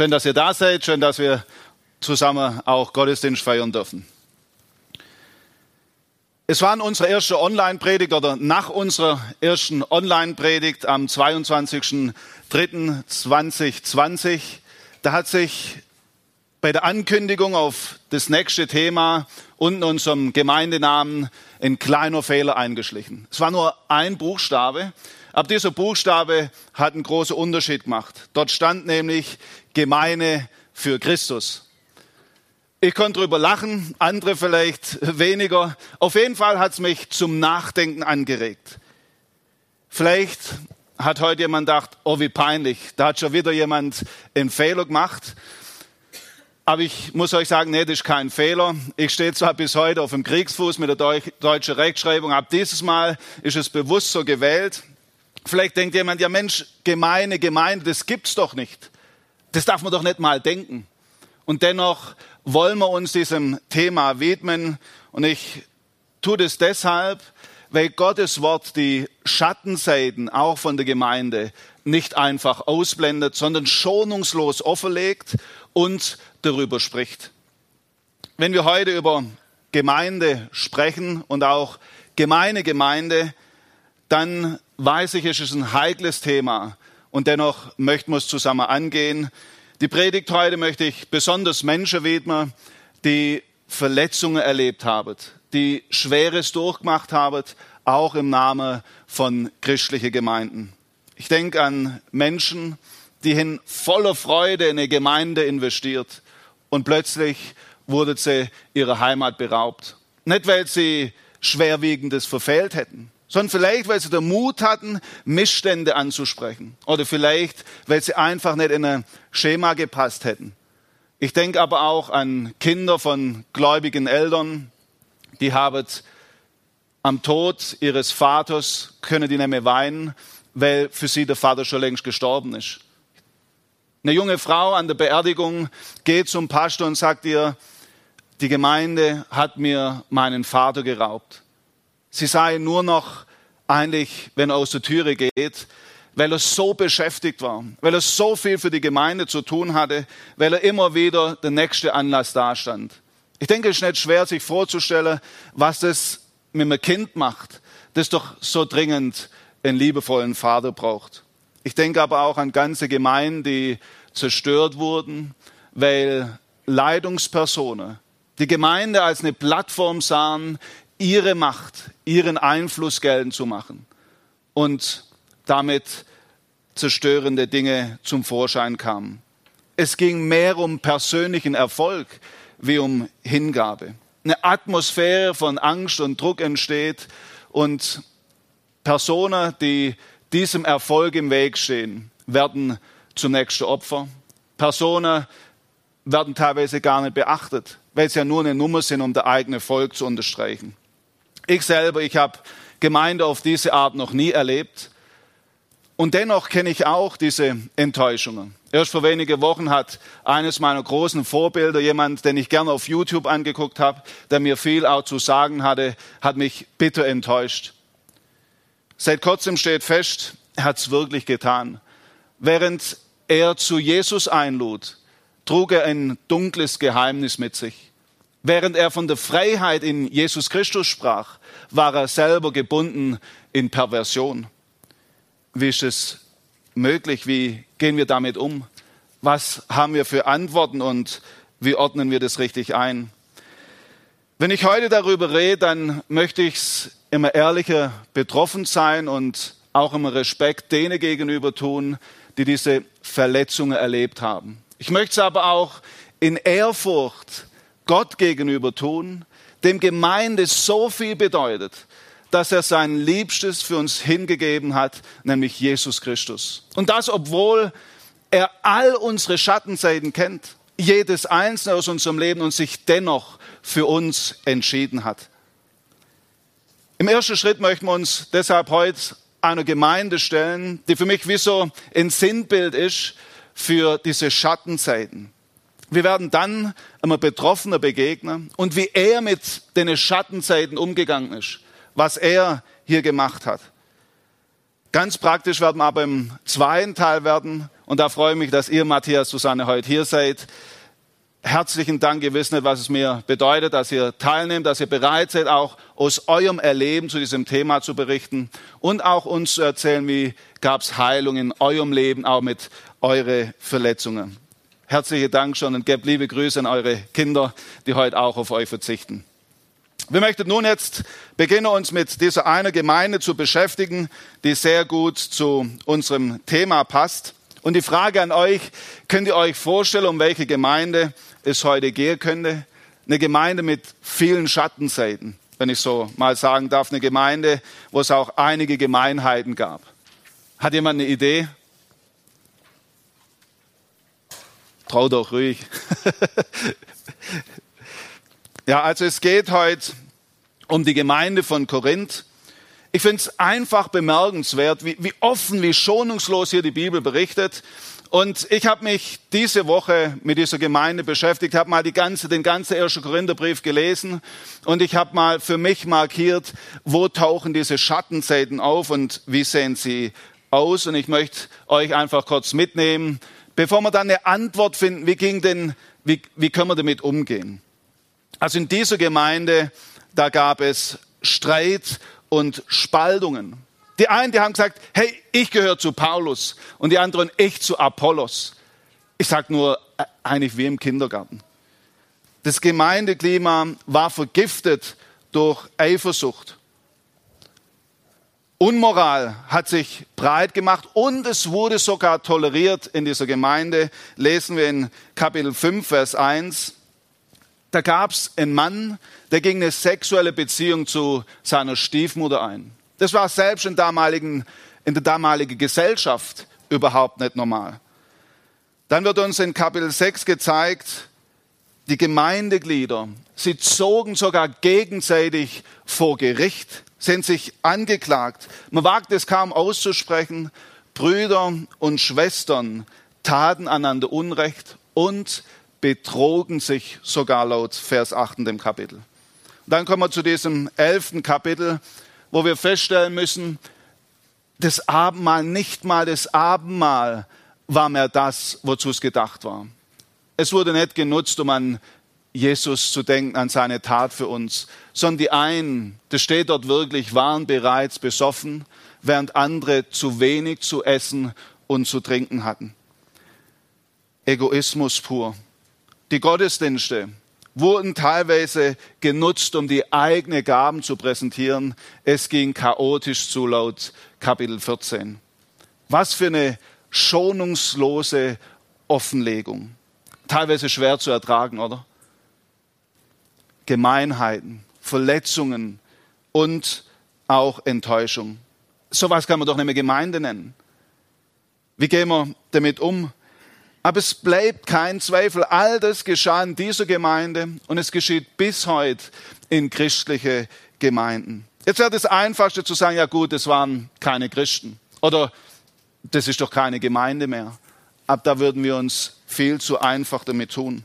Schön, dass ihr da seid. Schön, dass wir zusammen auch Gottesdienst feiern dürfen. Es war unsere erste Online-Predigt oder nach unserer ersten Online-Predigt am 22.03.2020. Da hat sich bei der Ankündigung auf das nächste Thema und unserem Gemeindenamen ein kleiner Fehler eingeschlichen. Es war nur ein Buchstabe, aber dieser Buchstabe hat einen großen Unterschied gemacht. Dort stand nämlich Gemeine für Christus. Ich konnte drüber lachen, andere vielleicht weniger. Auf jeden Fall hat es mich zum Nachdenken angeregt. Vielleicht hat heute jemand gedacht, oh wie peinlich, da hat schon wieder jemand einen Fehler gemacht. Aber ich muss euch sagen, nee, das ist kein Fehler. Ich stehe zwar bis heute auf dem Kriegsfuß mit der deutschen Rechtschreibung, aber dieses Mal ist es bewusst so gewählt. Vielleicht denkt jemand, ja Mensch, Gemeine, Gemeinde, das gibt's doch nicht. Das darf man doch nicht mal denken. Und dennoch wollen wir uns diesem Thema widmen. Und ich tue das deshalb, weil Gottes Wort die Schattenseiten auch von der Gemeinde nicht einfach ausblendet, sondern schonungslos offenlegt und darüber spricht. Wenn wir heute über Gemeinde sprechen und auch gemeine Gemeinde, dann weiß ich, es ist ein heikles Thema und dennoch möchten wir es zusammen angehen. Die Predigt heute möchte ich besonders Menschen widmen, die Verletzungen erlebt haben, die Schweres durchgemacht haben, auch im Namen von christlichen Gemeinden. Ich denke an Menschen, die in voller Freude in eine Gemeinde investiert und plötzlich wurde sie ihrer Heimat beraubt. Nicht, weil sie Schwerwiegendes verfehlt hätten, sondern vielleicht, weil sie den Mut hatten, Missstände anzusprechen. Oder vielleicht, weil sie einfach nicht in ein Schema gepasst hätten. Ich denke aber auch an Kinder von gläubigen Eltern, die haben am Tod ihres Vaters, können die nicht mehr weinen, weil für sie der Vater schon längst gestorben ist. Eine junge Frau an der Beerdigung geht zum Pastor und sagt ihr, die Gemeinde hat mir meinen Vater geraubt. Sie sei nur noch eigentlich, wenn er aus der Türe geht, weil er so beschäftigt war, weil er so viel für die Gemeinde zu tun hatte, weil er immer wieder der nächste Anlass dastand. Ich denke, es ist nicht schwer, sich vorzustellen, was das mit einem Kind macht, das doch so dringend einen liebevollen Vater braucht. Ich denke aber auch an ganze Gemeinden, die zerstört wurden, weil Leitungspersonen die Gemeinde als eine Plattform sahen, ihre Macht, ihren Einfluss geltend zu machen und damit zerstörende Dinge zum Vorschein kamen. Es ging mehr um persönlichen Erfolg wie um Hingabe. Eine Atmosphäre von Angst und Druck entsteht und Personen, die diesem Erfolg im Weg stehen, werden zunächst Opfer. Personen werden teilweise gar nicht beachtet, weil sie ja nur eine Nummer sind, um der eigene Volk zu unterstreichen. Ich selber, ich habe Gemeinde auf diese Art noch nie erlebt. Und dennoch kenne ich auch diese Enttäuschungen. Erst vor wenigen Wochen hat eines meiner großen Vorbilder, jemand, den ich gerne auf YouTube angeguckt habe, der mir viel auch zu sagen hatte, hat mich bitter enttäuscht. Seit kurzem steht fest, er hat es wirklich getan. Während er zu Jesus einlud, trug er ein dunkles Geheimnis mit sich. Während er von der Freiheit in Jesus Christus sprach, war er selber gebunden in Perversion. Wie ist es möglich? Wie gehen wir damit um? Was haben wir für Antworten und wie ordnen wir das richtig ein? Wenn ich heute darüber rede, dann möchte ich es immer ehrlicher betroffen sein und auch immer Respekt denen gegenüber tun, die diese Verletzungen erlebt haben. Ich möchte es aber auch in Ehrfurcht Gott gegenüber tun, dem Gemeinde so viel bedeutet, dass er sein Liebstes für uns hingegeben hat, nämlich Jesus Christus. Und das, obwohl er all unsere Schattenseiten kennt, jedes einzelne aus unserem Leben und sich dennoch für uns entschieden hat. Im ersten Schritt möchten wir uns deshalb heute einer Gemeinde stellen, die für mich wie so ein Sinnbild ist für diese Schattenseiten. Wir werden dann einmal Betroffener begegnen und wie er mit den Schattenzeiten umgegangen ist, was er hier gemacht hat. Ganz praktisch werden wir aber im zweiten Teil werden Und da freue ich mich, dass ihr, Matthias, Susanne, heute hier seid. Herzlichen Dank. Ihr wisst nicht, was es mir bedeutet, dass ihr teilnehmt, dass ihr bereit seid, auch aus eurem Erleben zu diesem Thema zu berichten und auch uns zu erzählen, wie gab es Heilung in eurem Leben, auch mit eure Verletzungen. Herzlichen Dank schon und gebt liebe Grüße an eure Kinder, die heute auch auf euch verzichten. Wir möchten nun jetzt beginnen, uns mit dieser einer Gemeinde zu beschäftigen, die sehr gut zu unserem Thema passt. Und die Frage an euch, könnt ihr euch vorstellen, um welche Gemeinde es heute gehen könnte? Eine Gemeinde mit vielen Schattenseiten, wenn ich so mal sagen darf. Eine Gemeinde, wo es auch einige Gemeinheiten gab. Hat jemand eine Idee? Trau doch ruhig. ja, also es geht heute um die Gemeinde von Korinth. Ich finde es einfach bemerkenswert, wie, wie offen, wie schonungslos hier die Bibel berichtet. Und ich habe mich diese Woche mit dieser Gemeinde beschäftigt, habe mal die ganze, den ganzen ersten Korintherbrief gelesen und ich habe mal für mich markiert, wo tauchen diese Schattenseiten auf und wie sehen sie aus. Und ich möchte euch einfach kurz mitnehmen, bevor wir dann eine Antwort finden, wie, ging denn, wie, wie können wir damit umgehen. Also in dieser Gemeinde, da gab es Streit und Spaltungen. Die einen, die haben gesagt, hey, ich gehöre zu Paulus und die anderen, ich zu Apollos. Ich sage nur, äh, eigentlich wie im Kindergarten. Das Gemeindeklima war vergiftet durch Eifersucht. Unmoral hat sich breit gemacht und es wurde sogar toleriert in dieser Gemeinde. Lesen wir in Kapitel 5, Vers 1. Da gab es einen Mann, der ging eine sexuelle Beziehung zu seiner Stiefmutter ein. Das war selbst in, damaligen, in der damaligen Gesellschaft überhaupt nicht normal. Dann wird uns in Kapitel 6 gezeigt, die Gemeindeglieder, sie zogen sogar gegenseitig vor Gericht, sind sich angeklagt. Man wagt es kaum auszusprechen. Brüder und Schwestern taten einander Unrecht und betrogen sich sogar laut Vers 8 in dem Kapitel. Und dann kommen wir zu diesem elften Kapitel, wo wir feststellen müssen, das Abendmahl, nicht mal das Abendmahl war mehr das, wozu es gedacht war. Es wurde nicht genutzt, um an Jesus zu denken, an seine Tat für uns, sondern die einen, das steht dort wirklich, waren bereits besoffen, während andere zu wenig zu essen und zu trinken hatten. Egoismus pur. Die Gottesdienste, wurden teilweise genutzt, um die eigenen Gaben zu präsentieren. Es ging chaotisch zu laut Kapitel 14. Was für eine schonungslose Offenlegung. Teilweise schwer zu ertragen, oder? Gemeinheiten, Verletzungen und auch Enttäuschung. Sowas kann man doch nicht mehr Gemeinde nennen. Wie gehen wir damit um? Aber es bleibt kein Zweifel, all das geschah in dieser Gemeinde und es geschieht bis heute in christliche Gemeinden. Jetzt wäre das Einfachste zu sagen, ja gut, es waren keine Christen oder das ist doch keine Gemeinde mehr. Aber da würden wir uns viel zu einfach damit tun.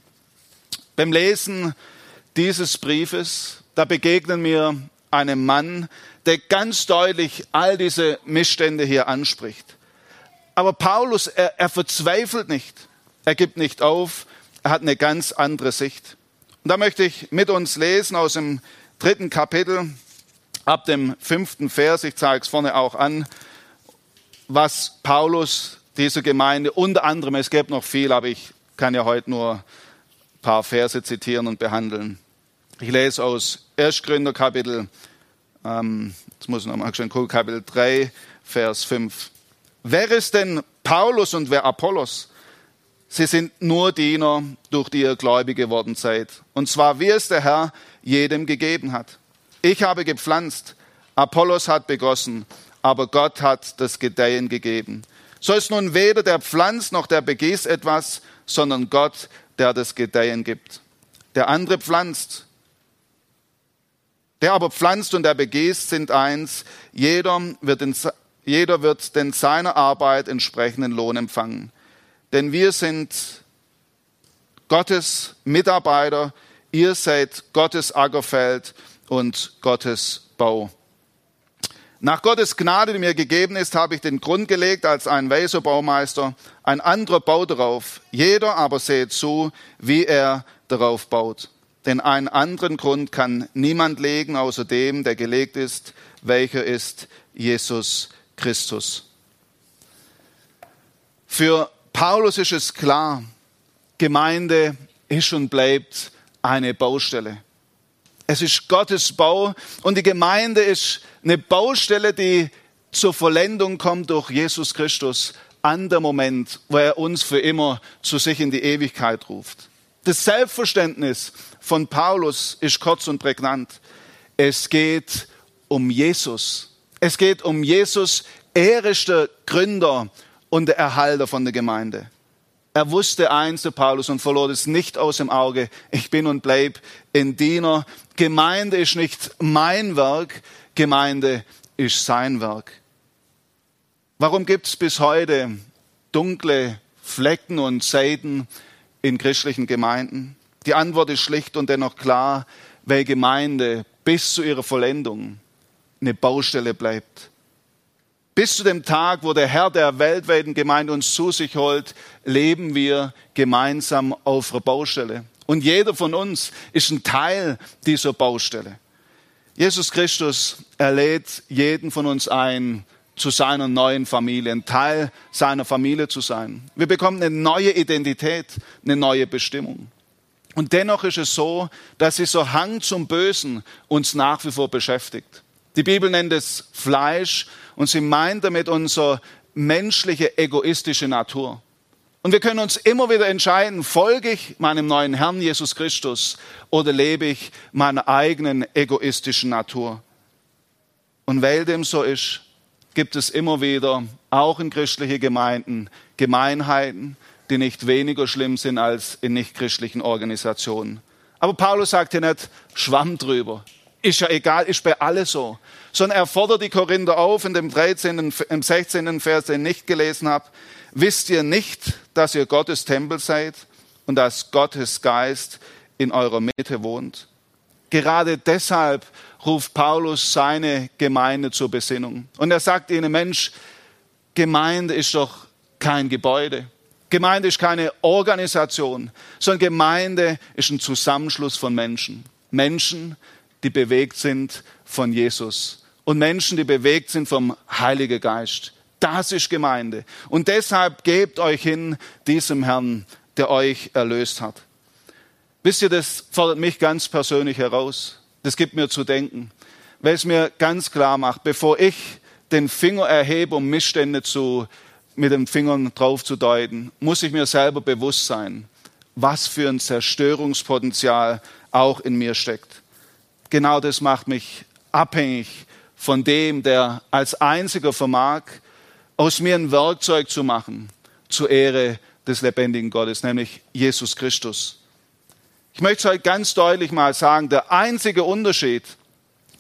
Beim Lesen dieses Briefes, da begegnen wir einem Mann, der ganz deutlich all diese Missstände hier anspricht. Aber Paulus, er, er verzweifelt nicht. Er gibt nicht auf. Er hat eine ganz andere Sicht. Und da möchte ich mit uns lesen aus dem dritten Kapitel, ab dem fünften Vers. Ich zeige es vorne auch an, was Paulus dieser Gemeinde unter anderem, es gibt noch viel, aber ich kann ja heute nur ein paar Verse zitieren und behandeln. Ich lese aus 1. Gründer Kapitel, ähm, jetzt muss ich nochmal schon gucken, Kapitel 3, Vers 5. Wer ist denn Paulus und wer Apollos? Sie sind nur Diener, durch die ihr gläubig geworden seid. Und zwar, wie es der Herr jedem gegeben hat. Ich habe gepflanzt, Apollos hat begossen, aber Gott hat das Gedeihen gegeben. So ist nun weder der pflanzt noch der begießt etwas, sondern Gott, der das Gedeihen gibt. Der andere pflanzt, der aber pflanzt und der begießt sind eins. Jeder wird in jeder wird denn seiner Arbeit entsprechenden Lohn empfangen. Denn wir sind Gottes Mitarbeiter, ihr seid Gottes Ackerfeld und Gottes Bau. Nach Gottes Gnade, die mir gegeben ist, habe ich den Grund gelegt als ein weiser Baumeister. Ein anderer baut darauf. Jeder aber seht zu, wie er darauf baut. Denn einen anderen Grund kann niemand legen, außer dem, der gelegt ist, welcher ist Jesus Christus. Für Paulus ist es klar, Gemeinde ist und bleibt eine Baustelle. Es ist Gottes Bau und die Gemeinde ist eine Baustelle, die zur Vollendung kommt durch Jesus Christus an der Moment, wo er uns für immer zu sich in die Ewigkeit ruft. Das Selbstverständnis von Paulus ist kurz und prägnant. Es geht um Jesus. Es geht um Jesus. Er ist der Gründer und der Erhalter von der Gemeinde. Er wusste eins, der Paulus, und verlor es nicht aus dem Auge. Ich bin und bleib ein Diener. Gemeinde ist nicht mein Werk, Gemeinde ist sein Werk. Warum gibt es bis heute dunkle Flecken und Seiten in christlichen Gemeinden? Die Antwort ist schlicht und dennoch klar, weil Gemeinde bis zu ihrer Vollendung eine Baustelle bleibt. Bis zu dem Tag, wo der Herr der weltweiten Gemeinde uns zu sich holt, leben wir gemeinsam auf einer Baustelle. Und jeder von uns ist ein Teil dieser Baustelle. Jesus Christus, er lädt jeden von uns ein, zu seiner neuen Familie, ein Teil seiner Familie zu sein. Wir bekommen eine neue Identität, eine neue Bestimmung. Und dennoch ist es so, dass dieser Hang zum Bösen uns nach wie vor beschäftigt. Die Bibel nennt es Fleisch und sie meint damit unsere menschliche, egoistische Natur. Und wir können uns immer wieder entscheiden, folge ich meinem neuen Herrn Jesus Christus oder lebe ich meiner eigenen egoistischen Natur. Und weil dem so ist, gibt es immer wieder, auch in christlichen Gemeinden, Gemeinheiten, die nicht weniger schlimm sind als in nichtchristlichen Organisationen. Aber Paulus sagt hier nicht, schwamm drüber. Ist ja egal, ist bei alle so sondern er fordert die Korinther auf in dem 13., im 16. Vers, den ich nicht gelesen habe. Wisst ihr nicht, dass ihr Gottes Tempel seid und dass Gottes Geist in eurer Mitte wohnt? Gerade deshalb ruft Paulus seine Gemeinde zur Besinnung. Und er sagt ihnen, Mensch, Gemeinde ist doch kein Gebäude. Gemeinde ist keine Organisation, sondern Gemeinde ist ein Zusammenschluss von Menschen. Menschen, die bewegt sind von Jesus und Menschen, die bewegt sind vom Heiligen Geist. Das ist Gemeinde. Und deshalb gebt euch hin diesem Herrn, der euch erlöst hat. Wisst ihr, das fordert mich ganz persönlich heraus. Das gibt mir zu denken, weil es mir ganz klar macht, bevor ich den Finger erhebe, um Missstände zu, mit den Fingern drauf zu deuten, muss ich mir selber bewusst sein, was für ein Zerstörungspotenzial auch in mir steckt. Genau das macht mich abhängig von dem, der als einziger vermag, aus mir ein Werkzeug zu machen zur Ehre des lebendigen Gottes, nämlich Jesus Christus. Ich möchte heute ganz deutlich mal sagen, der einzige Unterschied,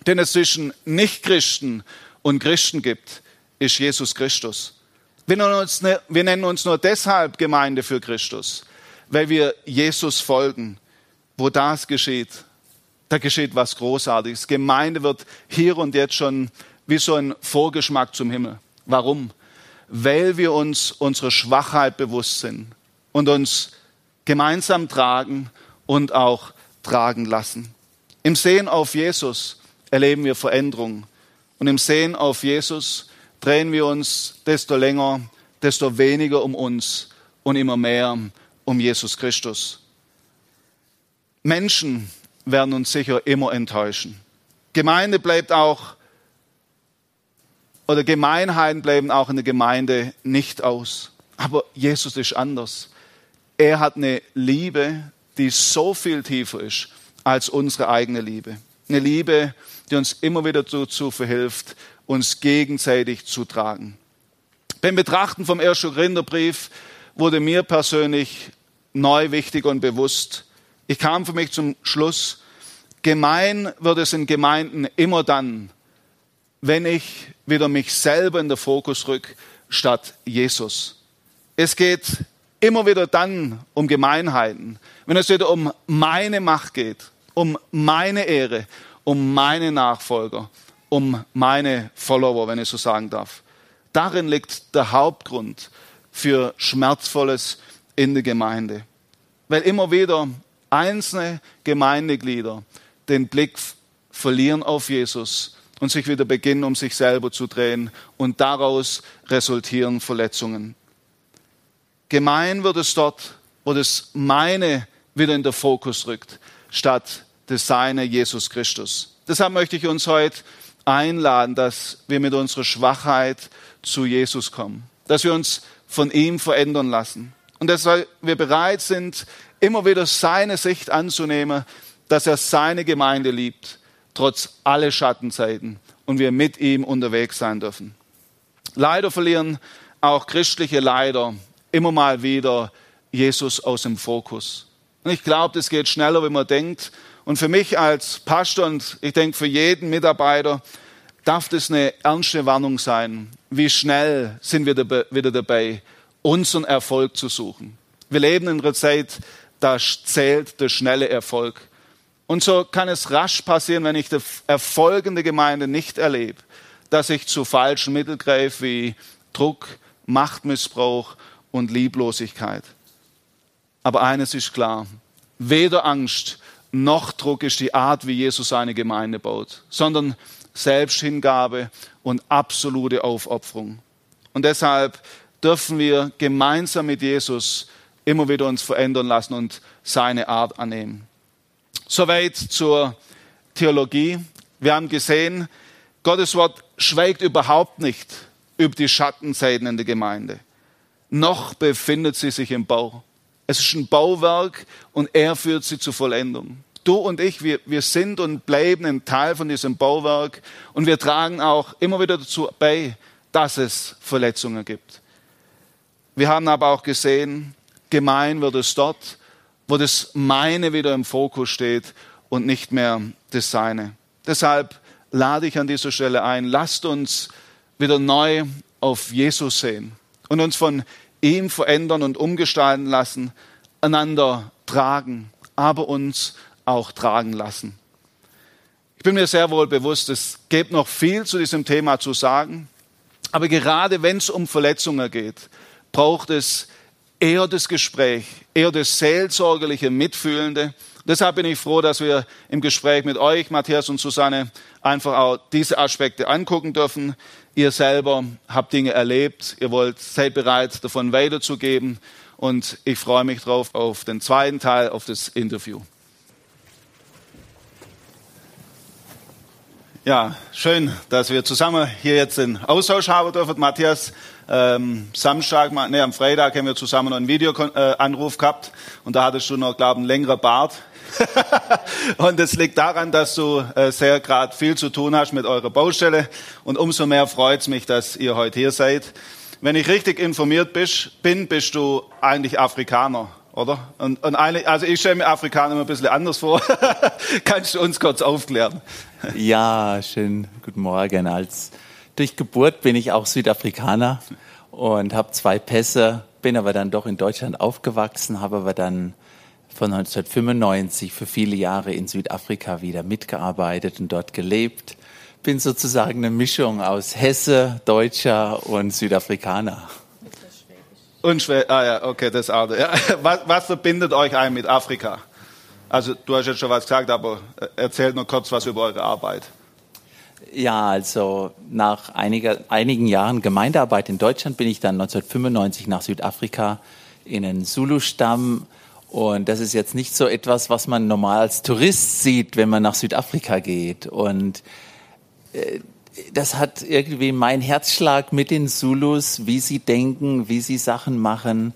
den es zwischen Nichtchristen und Christen gibt, ist Jesus Christus. Wir nennen, uns, ne, wir nennen uns nur deshalb Gemeinde für Christus, weil wir Jesus folgen. Wo das geschieht, da geschieht was Großartiges. Gemeinde wird hier und jetzt schon wie so ein Vorgeschmack zum Himmel. Warum? Weil wir uns unserer Schwachheit bewusst sind und uns gemeinsam tragen und auch tragen lassen. Im Sehen auf Jesus erleben wir Veränderung. Und im Sehen auf Jesus drehen wir uns desto länger, desto weniger um uns und immer mehr um Jesus Christus. Menschen werden uns sicher immer enttäuschen. Gemeinde bleibt auch, oder Gemeinheiten bleiben auch in der Gemeinde nicht aus. Aber Jesus ist anders. Er hat eine Liebe, die so viel tiefer ist als unsere eigene Liebe. Eine Liebe, die uns immer wieder dazu verhilft, uns gegenseitig zu tragen. Beim Betrachten vom ersten Korintherbrief wurde mir persönlich neu wichtig und bewusst, ich kam für mich zum Schluss, gemein wird es in Gemeinden immer dann, wenn ich wieder mich selber in den Fokus rück statt Jesus. Es geht immer wieder dann um Gemeinheiten, wenn es wieder um meine Macht geht, um meine Ehre, um meine Nachfolger um meine Follower, wenn ich so sagen darf. Darin liegt der Hauptgrund für Schmerzvolles in der Gemeinde. Weil immer wieder einzelne Gemeindeglieder den Blick verlieren auf Jesus und sich wieder beginnen, um sich selber zu drehen und daraus resultieren Verletzungen. Gemein wird es dort, wo das meine wieder in den Fokus rückt, statt das seine Jesus Christus. Deshalb möchte ich uns heute einladen, dass wir mit unserer Schwachheit zu Jesus kommen, dass wir uns von ihm verändern lassen und dass wir bereit sind, immer wieder seine Sicht anzunehmen, dass er seine Gemeinde liebt, trotz aller Schattenzeiten und wir mit ihm unterwegs sein dürfen. Leider verlieren auch christliche Leider immer mal wieder Jesus aus dem Fokus. Und ich glaube, das geht schneller, wie man denkt. Und für mich als Pastor und ich denke für jeden Mitarbeiter darf das eine ernste Warnung sein. Wie schnell sind wir wieder dabei, unseren Erfolg zu suchen? Wir leben in einer Zeit, da zählt der schnelle Erfolg. Und so kann es rasch passieren, wenn ich die erfolgende Gemeinde nicht erlebe, dass ich zu falschen Mitteln greife wie Druck, Machtmissbrauch und Lieblosigkeit. Aber eines ist klar, weder Angst noch Druck ist die Art, wie Jesus seine Gemeinde baut, sondern Selbsthingabe und absolute Aufopferung. Und deshalb dürfen wir gemeinsam mit Jesus immer wieder uns verändern lassen und seine Art annehmen. Soweit zur Theologie. Wir haben gesehen, Gottes Wort schweigt überhaupt nicht über die Schattenseiten in der Gemeinde. Noch befindet sie sich im Bau. Es ist ein Bauwerk und er führt sie zur Vollendung. Du und ich, wir, wir sind und bleiben ein Teil von diesem Bauwerk und wir tragen auch immer wieder dazu bei, dass es Verletzungen gibt. Wir haben aber auch gesehen, gemein wird es dort, wo das meine wieder im Fokus steht und nicht mehr das seine. Deshalb lade ich an dieser Stelle ein, lasst uns wieder neu auf Jesus sehen und uns von ihm verändern und umgestalten lassen, einander tragen, aber uns auch tragen lassen. Ich bin mir sehr wohl bewusst, es gibt noch viel zu diesem Thema zu sagen, aber gerade wenn es um Verletzungen geht, braucht es eher das Gespräch, eher das seelsorgerliche, mitfühlende. Deshalb bin ich froh, dass wir im Gespräch mit euch, Matthias und Susanne, einfach auch diese Aspekte angucken dürfen. Ihr selber habt Dinge erlebt, ihr wollt, seid bereit, davon weiterzugeben. Und ich freue mich drauf auf den zweiten Teil, auf das Interview. Ja, schön, dass wir zusammen hier jetzt den Austausch haben dürfen. Matthias, ähm, Samstag, nee, am Freitag haben wir zusammen noch einen Videoanruf gehabt und da hattest du noch, glaube ich, einen längeren Bart. und es liegt daran, dass du äh, sehr gerade viel zu tun hast mit eurer Baustelle und umso mehr freut es mich, dass ihr heute hier seid. Wenn ich richtig informiert bist, bin, bist du eigentlich Afrikaner oder? Und, und eine, also ich stelle mir Afrikaner immer ein bisschen anders vor. Kannst du uns kurz aufklären? Ja, schön. Guten Morgen. Als durch Geburt bin ich auch Südafrikaner und habe zwei Pässe, bin aber dann doch in Deutschland aufgewachsen, habe aber dann von 1995 für viele Jahre in Südafrika wieder mitgearbeitet und dort gelebt. Bin sozusagen eine Mischung aus Hesse, Deutscher und Südafrikaner. Und Schwäbisch. Ah ja, okay, das auch. Ja. Was, was verbindet euch ein mit Afrika? Also du hast jetzt schon was gesagt, aber erzählt nur kurz was über eure Arbeit. Ja, also nach einiger, einigen Jahren Gemeindearbeit in Deutschland bin ich dann 1995 nach Südafrika in einen Zulu-Stamm. Und das ist jetzt nicht so etwas, was man normal als Tourist sieht, wenn man nach Südafrika geht. Und äh, das hat irgendwie mein Herzschlag mit den Zulus, wie sie denken, wie sie Sachen machen,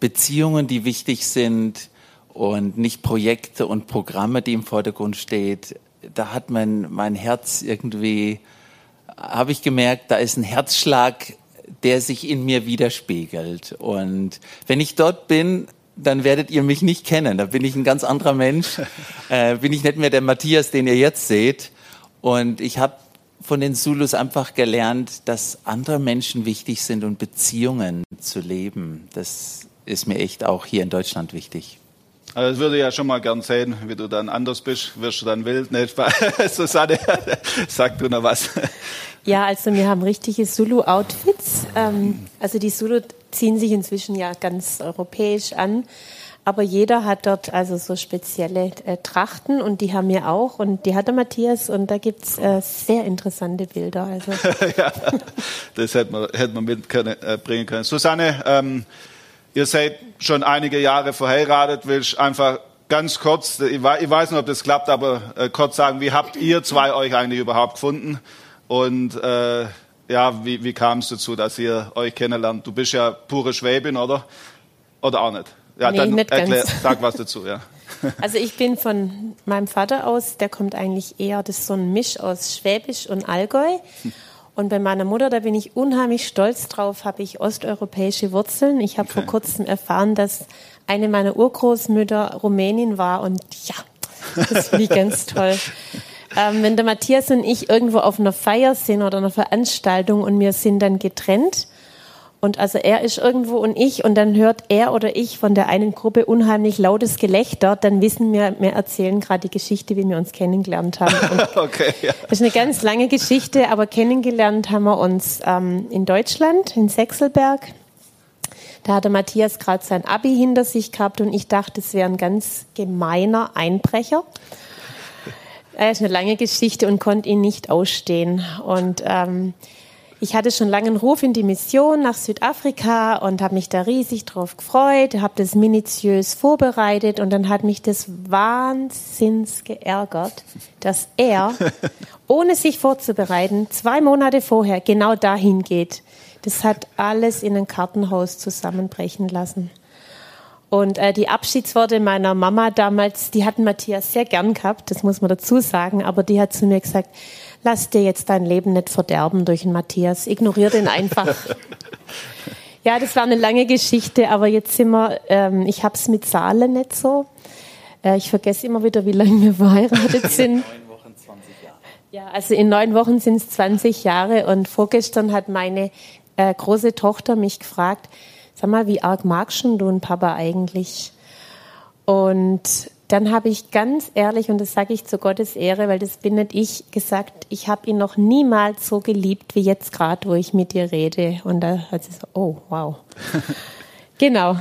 Beziehungen, die wichtig sind und nicht Projekte und Programme, die im Vordergrund steht. Da hat mein, mein Herz irgendwie, habe ich gemerkt, da ist ein Herzschlag, der sich in mir widerspiegelt. Und wenn ich dort bin, dann werdet ihr mich nicht kennen. Da bin ich ein ganz anderer Mensch. Äh, bin ich nicht mehr der Matthias, den ihr jetzt seht. Und ich habe von den Zulus einfach gelernt, dass andere Menschen wichtig sind und Beziehungen zu leben. Das ist mir echt auch hier in Deutschland wichtig. Also das würde ich ja schon mal gern sehen, wie du dann anders bist. Wirst du dann wild? Ne, Susanne, sag du noch was. Ja, also wir haben richtige Zulu-Outfits. Ähm, also die Zulu ziehen sich inzwischen ja ganz europäisch an. Aber jeder hat dort also so spezielle äh, Trachten und die haben wir auch und die hat der Matthias und da gibt's äh, sehr interessante Bilder. Also. ja, das hätte man, hätte man mitbringen äh, können. Susanne, ähm, ihr seid schon einige Jahre verheiratet. Willst einfach ganz kurz, ich weiß nicht, ob das klappt, aber äh, kurz sagen, wie habt ihr zwei euch eigentlich überhaupt gefunden? Und äh, ja, wie, wie kam es dazu, dass ihr euch kennenlernt? Du bist ja pure Schwäbin, oder? Oder auch nicht? Ja, nee, dann nicht erklär, ganz. sag was dazu, ja. Also ich bin von meinem Vater aus, der kommt eigentlich eher, das ist so ein Misch aus Schwäbisch und Allgäu. Und bei meiner Mutter, da bin ich unheimlich stolz drauf, habe ich osteuropäische Wurzeln. Ich habe Okay. vor kurzem erfahren, dass eine meiner Urgroßmütter Rumänin war und ja, das finde ich ganz toll. Ähm, wenn der Matthias und ich irgendwo auf einer Feier sind oder einer Veranstaltung und wir sind dann getrennt und also er ist irgendwo und ich und dann hört er oder ich von der einen Gruppe unheimlich lautes Gelächter, dann wissen wir, wir erzählen gerade die Geschichte, wie wir uns kennengelernt haben. Okay, ja. das ist eine ganz lange Geschichte, aber kennengelernt haben wir uns ähm, in Deutschland, in Sechselberg. Da hat der Matthias gerade sein Abi hinter sich gehabt und ich dachte, es wäre ein ganz gemeiner Einbrecher. Er ist eine lange Geschichte und konnte ihn nicht ausstehen. Und ähm, ich hatte schon lange einen Ruf in die Mission nach Südafrika und habe mich da riesig drauf gefreut, habe das minutiös vorbereitet und dann hat mich das wahnsinns geärgert, dass er, ohne sich vorzubereiten, zwei Monate vorher genau dahin geht. Das hat alles in ein Kartenhaus zusammenbrechen lassen. Und äh, die Abschiedsworte meiner Mama damals, die hatten Matthias sehr gern gehabt, das muss man dazu sagen, aber die hat zu mir gesagt, lass dir jetzt dein Leben nicht verderben durch den Matthias, ignorier den einfach. ja, das war eine lange Geschichte, aber jetzt sind wir, ähm, ich hab's mit Saale nicht so. Äh, ich vergesse immer wieder, wie lange wir verheiratet sind. Neun Wochen, 20 Jahre. Ja, also in neun Wochen sind es 20 Jahre und vorgestern hat meine äh, große Tochter mich gefragt, sag mal, wie arg magst du einen Papa eigentlich? Und dann habe ich ganz ehrlich, und das sage ich zu Gottes Ehre, weil das bin nicht ich, gesagt, ich habe ihn noch niemals so geliebt wie jetzt gerade, wo ich mit dir rede. Und da hat sie so, oh, wow. genau.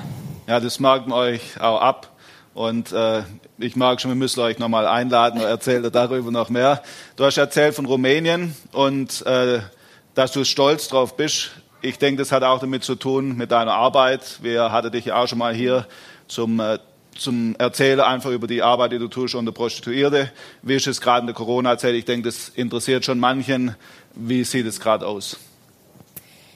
Ja, das merkt man euch auch ab. Und äh, ich mag schon, wir müssen euch nochmal einladen, erzählt darüber noch mehr. Du hast erzählt von Rumänien und äh, dass du stolz drauf bist. Ich denke, das hat auch damit zu tun mit deiner Arbeit. Wir hatten dich ja auch schon mal hier zum, äh, zum Erzählen einfach über die Arbeit, die du tust unter Prostituierte. Wie ist es gerade in der Corona-Zeit? Ich denke, das interessiert schon manchen. Wie sieht es gerade aus?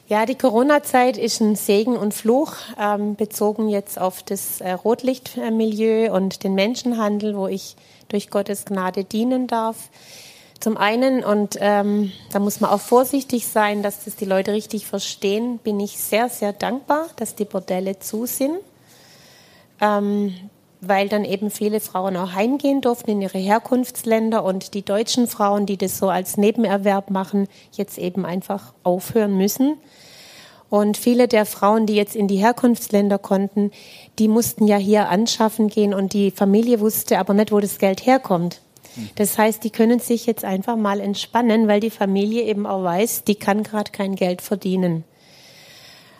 Ja, die Corona-Zeit ist ein Segen und Fluch, ähm, bezogen jetzt auf das äh, Rotlichtmilieu und den Menschenhandel, wo ich durch Gottes Gnade dienen darf. Zum einen, und ähm, da muss man auch vorsichtig sein, dass das die Leute richtig verstehen, bin ich sehr, sehr dankbar, dass die Bordelle zu sind, ähm, weil dann eben viele Frauen auch heimgehen durften in ihre Herkunftsländer und die deutschen Frauen, die das so als Nebenerwerb machen, jetzt eben einfach aufhören müssen. Und viele der Frauen, die jetzt in die Herkunftsländer konnten, die mussten ja hier anschaffen gehen und die Familie wusste aber nicht, wo das Geld herkommt. Das heißt, die können sich jetzt einfach mal entspannen, weil die Familie eben auch weiß, die kann gerade kein Geld verdienen.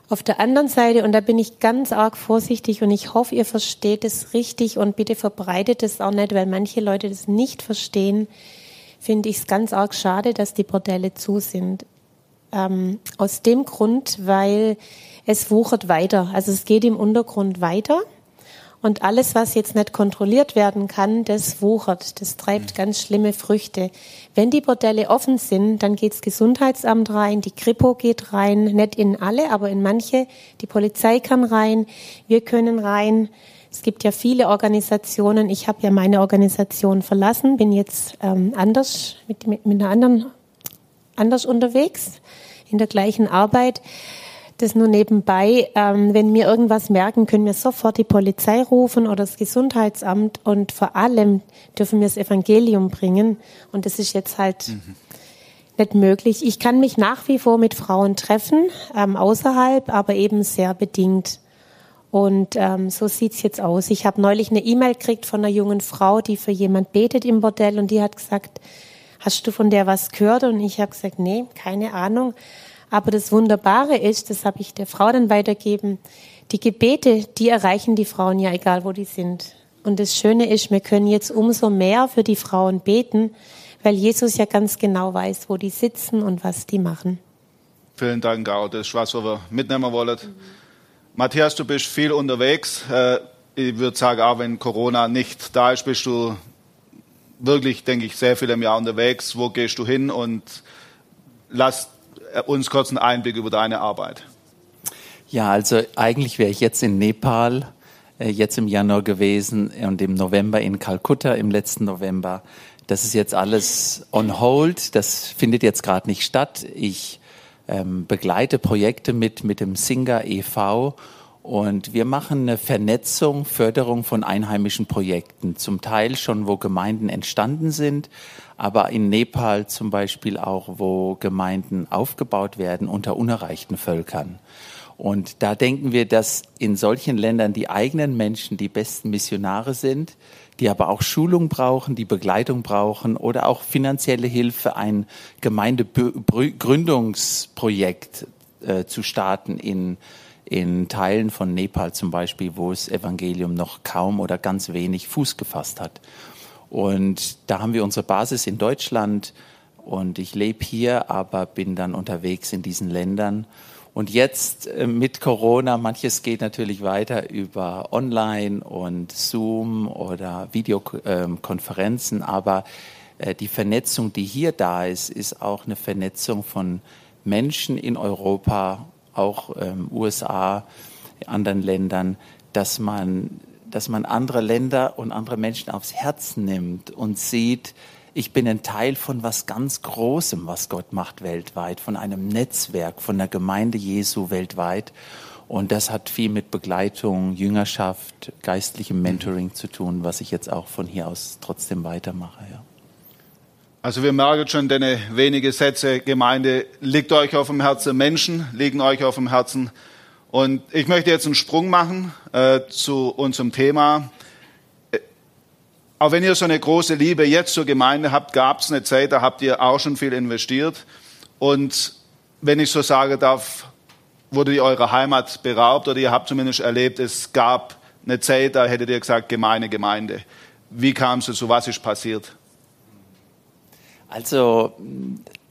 Auf der anderen Seite, und da bin ich ganz arg vorsichtig und ich hoffe, ihr versteht es richtig und bitte verbreitet es auch nicht, weil manche Leute das nicht verstehen, finde ich es ganz arg schade, dass die Bordelle zu sind. Ähm, aus dem Grund, weil es wuchert weiter. Also es geht im Untergrund weiter. Und alles, was jetzt nicht kontrolliert werden kann, das wuchert, das treibt ganz schlimme Früchte. Wenn die Bordelle offen sind, dann geht's Gesundheitsamt rein, die Kripo geht rein, nicht in alle, aber in manche. Die Polizei kann rein, wir können rein. Es gibt ja viele Organisationen. Ich habe ja meine Organisation verlassen, bin jetzt ähm, anders mit, mit, mit einer anderen anders unterwegs in der gleichen Arbeit. Das nur nebenbei. Ähm, wenn wir irgendwas merken, können wir sofort die Polizei rufen oder das Gesundheitsamt und vor allem dürfen wir das Evangelium bringen. Und das ist jetzt halt nicht möglich. Ich kann mich nach wie vor mit Frauen treffen, ähm, außerhalb, aber eben sehr bedingt. Und ähm, so sieht's jetzt aus. Ich habe neulich eine E-Mail gekriegt von einer jungen Frau, die für jemand betet im Bordell und die hat gesagt, hast du von der was gehört? Und ich habe gesagt, nee, keine Ahnung. Aber das Wunderbare ist, das habe ich der Frau dann weitergeben, die Gebete, die erreichen die Frauen ja, egal wo die sind. Und das Schöne ist, wir können jetzt umso mehr für die Frauen beten, weil Jesus ja ganz genau weiß, wo die sitzen und was die machen. Vielen Dank, Gau. Das ist was, was wir mitnehmen wollen. Mhm. Matthias, du bist viel unterwegs. Äh, ich würde sagen, auch wenn Corona nicht da ist, bist du wirklich, denke ich, sehr viel im Jahr unterwegs. Wo gehst du hin? Und lass uns kurz einen Einblick über deine Arbeit. Ja, also eigentlich wäre ich jetzt in Nepal, äh, jetzt im Januar gewesen und im November in Kalkutta, im letzten November. Das ist jetzt alles on hold. Das findet jetzt gerade nicht statt. Ich ähm, begleite Projekte mit, mit dem Singer e.V. Und wir machen eine Vernetzung, Förderung von einheimischen Projekten. Zum Teil schon, wo Gemeinden entstanden sind, aber in Nepal zum Beispiel auch, wo Gemeinden aufgebaut werden unter unerreichten Völkern. Und da denken wir, dass in solchen Ländern die eigenen Menschen die besten Missionare sind, die aber auch Schulung brauchen, die Begleitung brauchen oder auch finanzielle Hilfe, ein Gemeindegründungsprojekt äh, zu starten in, in Teilen von Nepal zum Beispiel, wo das Evangelium noch kaum oder ganz wenig Fuß gefasst hat. Und da haben wir unsere Basis in Deutschland. Und ich lebe hier, aber bin dann unterwegs in diesen Ländern. Und jetzt äh, mit Corona, manches geht natürlich weiter über Online und Zoom oder Videokonferenzen, aber äh, die Vernetzung, die hier da ist, ist auch eine Vernetzung von Menschen in Europa, auch ähm, USA, anderen Ländern, dass man, dass man andere Länder und andere Menschen aufs Herz nimmt und sieht, ich bin ein Teil von was ganz Großem, was Gott macht weltweit, von einem Netzwerk, von der Gemeinde Jesu weltweit. Und das hat viel mit Begleitung, Jüngerschaft, geistlichem Mentoring zu tun, was ich jetzt auch von hier aus trotzdem weitermache. Ja. Also wir merken schon, deine wenige Sätze, Gemeinde liegt euch auf dem Herzen, Menschen liegen euch auf dem Herzen. Und ich möchte jetzt einen Sprung machen äh, zu unserem Thema. Auch wenn ihr so eine große Liebe jetzt zur Gemeinde habt, gab es eine Zeit, da habt ihr auch schon viel investiert. Und wenn ich so sagen darf, wurde ihr eure Heimat beraubt oder ihr habt zumindest erlebt, es gab eine Zeit, da hättet ihr gesagt, gemeine Gemeinde. Wie kam es dazu? Was ist passiert? Also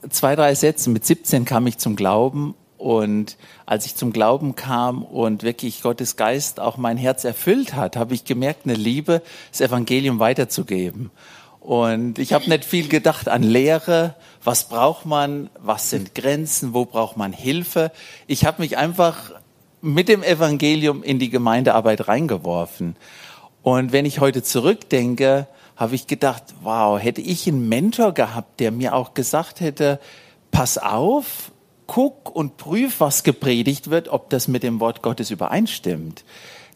zwei, drei Sätze. Mit 17 kam ich zum Glauben und als ich zum Glauben kam und wirklich Gottes Geist auch mein Herz erfüllt hat, habe ich gemerkt, eine Liebe, das Evangelium weiterzugeben. Und ich habe nicht viel gedacht an Lehre, was braucht man, was sind Grenzen, wo braucht man Hilfe. Ich habe mich einfach mit dem Evangelium in die Gemeindearbeit reingeworfen. Und wenn ich heute zurückdenke, habe ich gedacht, wow, hätte ich einen Mentor gehabt, der mir auch gesagt hätte, pass auf, guck und prüf, was gepredigt wird, ob das mit dem Wort Gottes übereinstimmt.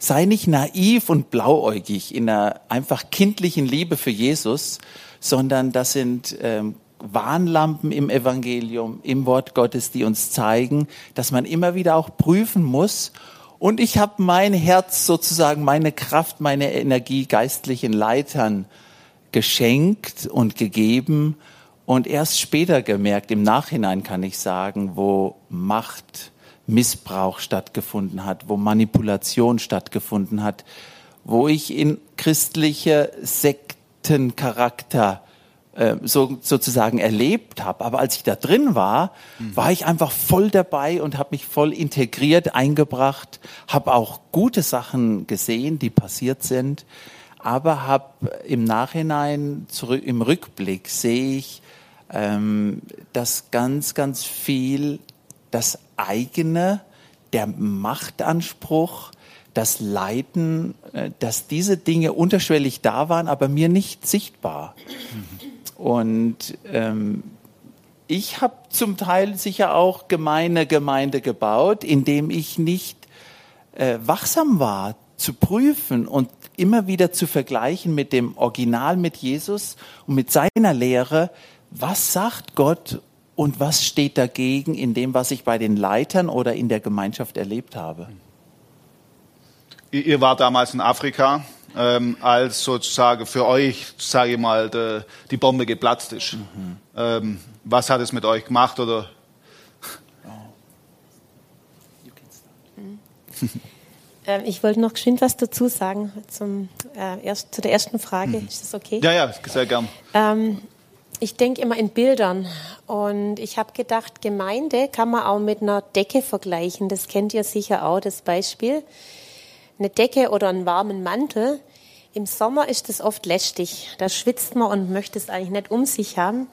Sei nicht naiv und blauäugig in einer einfach kindlichen Liebe für Jesus, sondern das sind ähm, Warnlampen im Evangelium, im Wort Gottes, die uns zeigen, dass man immer wieder auch prüfen muss. Und ich habe mein Herz sozusagen, meine Kraft, meine Energie geistlichen Leitern geschenkt und gegeben und erst später gemerkt, im Nachhinein kann ich sagen, wo Machtmissbrauch stattgefunden hat, wo Manipulation stattgefunden hat, wo ich in christliche Sektencharakter äh, so, sozusagen erlebt habe. Aber als ich da drin war, mhm. war ich einfach voll dabei und habe mich voll integriert, eingebracht, habe auch gute Sachen gesehen, die passiert sind, aber habe im Nachhinein, zurück, im Rückblick sehe ich, ähm, dass ganz, ganz viel das eigene, der Machtanspruch, das Leiden, äh, dass diese Dinge unterschwellig da waren, aber mir nicht sichtbar. Und ähm, ich habe zum Teil sicher auch gemeine Gemeinde gebaut, indem ich nicht äh, wachsam war zu prüfen und immer wieder zu vergleichen mit dem Original mit Jesus und mit seiner Lehre, was sagt Gott und was steht dagegen in dem, was ich bei den Leitern oder in der Gemeinschaft erlebt habe? ihr wart damals in Afrika, ähm, als sozusagen für euch, sage ich mal, de, die Bombe geplatzt ist. Mhm. Ähm, was hat es mit euch gemacht oder? Ähm, ich wollte noch geschwind was dazu sagen zum, äh, erst, zu der ersten Frage. Mhm. Ist das okay? Ja, ja, sehr gern. Ich denke immer in Bildern und ich habe gedacht, Gemeinde kann man auch mit einer Decke vergleichen. Das kennt ihr sicher auch, das Beispiel. Eine Decke oder einen warmen Mantel. Im Sommer ist es oft lästig. Da schwitzt man und möchte es eigentlich nicht um sich haben.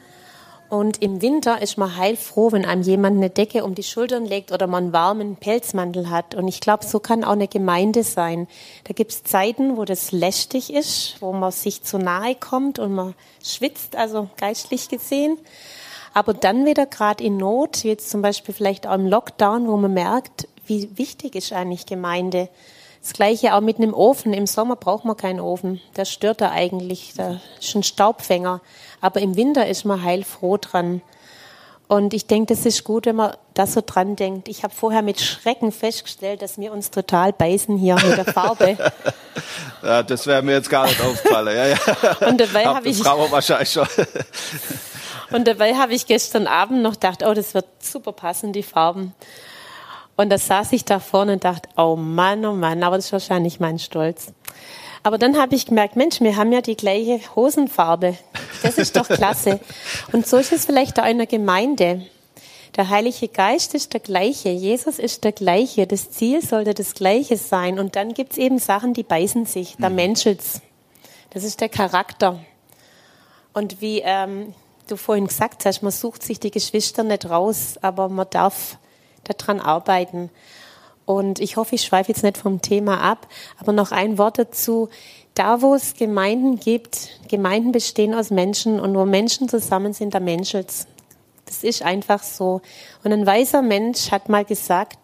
Und im Winter ist man heilfroh, wenn einem jemand eine Decke um die Schultern legt oder man einen warmen Pelzmantel hat. Und ich glaube, so kann auch eine Gemeinde sein. Da gibt es Zeiten, wo das lästig ist, wo man sich zu nahe kommt und man schwitzt, also geistlich gesehen. Aber dann wieder gerade in Not, jetzt zum Beispiel vielleicht auch im Lockdown, wo man merkt, wie wichtig ist eigentlich Gemeinde. Das gleiche auch mit einem Ofen. Im Sommer braucht man keinen Ofen. Der stört da eigentlich. Der ist ein Staubfänger. Aber im Winter ist man heilfroh dran. Und ich denke, das ist gut, wenn man da so dran denkt. Ich habe vorher mit Schrecken festgestellt, dass wir uns total beißen hier mit der Farbe. ja, das wäre mir jetzt gar nicht aufgefallen. Ja, ja. Und dabei habe ich Frau wahrscheinlich schon. Und dabei habe ich gestern Abend noch gedacht, oh, das wird super passen, die Farben. Und da saß ich da vorne und dachte, oh Mann, oh Mann, aber das ist wahrscheinlich mein Stolz. Aber dann habe ich gemerkt, Mensch, wir haben ja die gleiche Hosenfarbe. Das ist doch klasse. Und so ist es vielleicht auch in der Gemeinde. Der Heilige Geist ist der gleiche, Jesus ist der gleiche, das Ziel sollte das gleiche sein. Und dann gibt es eben Sachen, die beißen sich, da mhm. menschelt's. Das ist der Charakter. Und wie ähm, du vorhin gesagt hast, man sucht sich die Geschwister nicht raus, aber man darf daran arbeiten. Und ich hoffe, ich schweife jetzt nicht vom Thema ab, aber noch ein Wort dazu. Da, wo es Gemeinden gibt, Gemeinden bestehen aus Menschen und wo Menschen zusammen sind, da menschelt's. Das ist einfach so. Und ein weiser Mensch hat mal gesagt,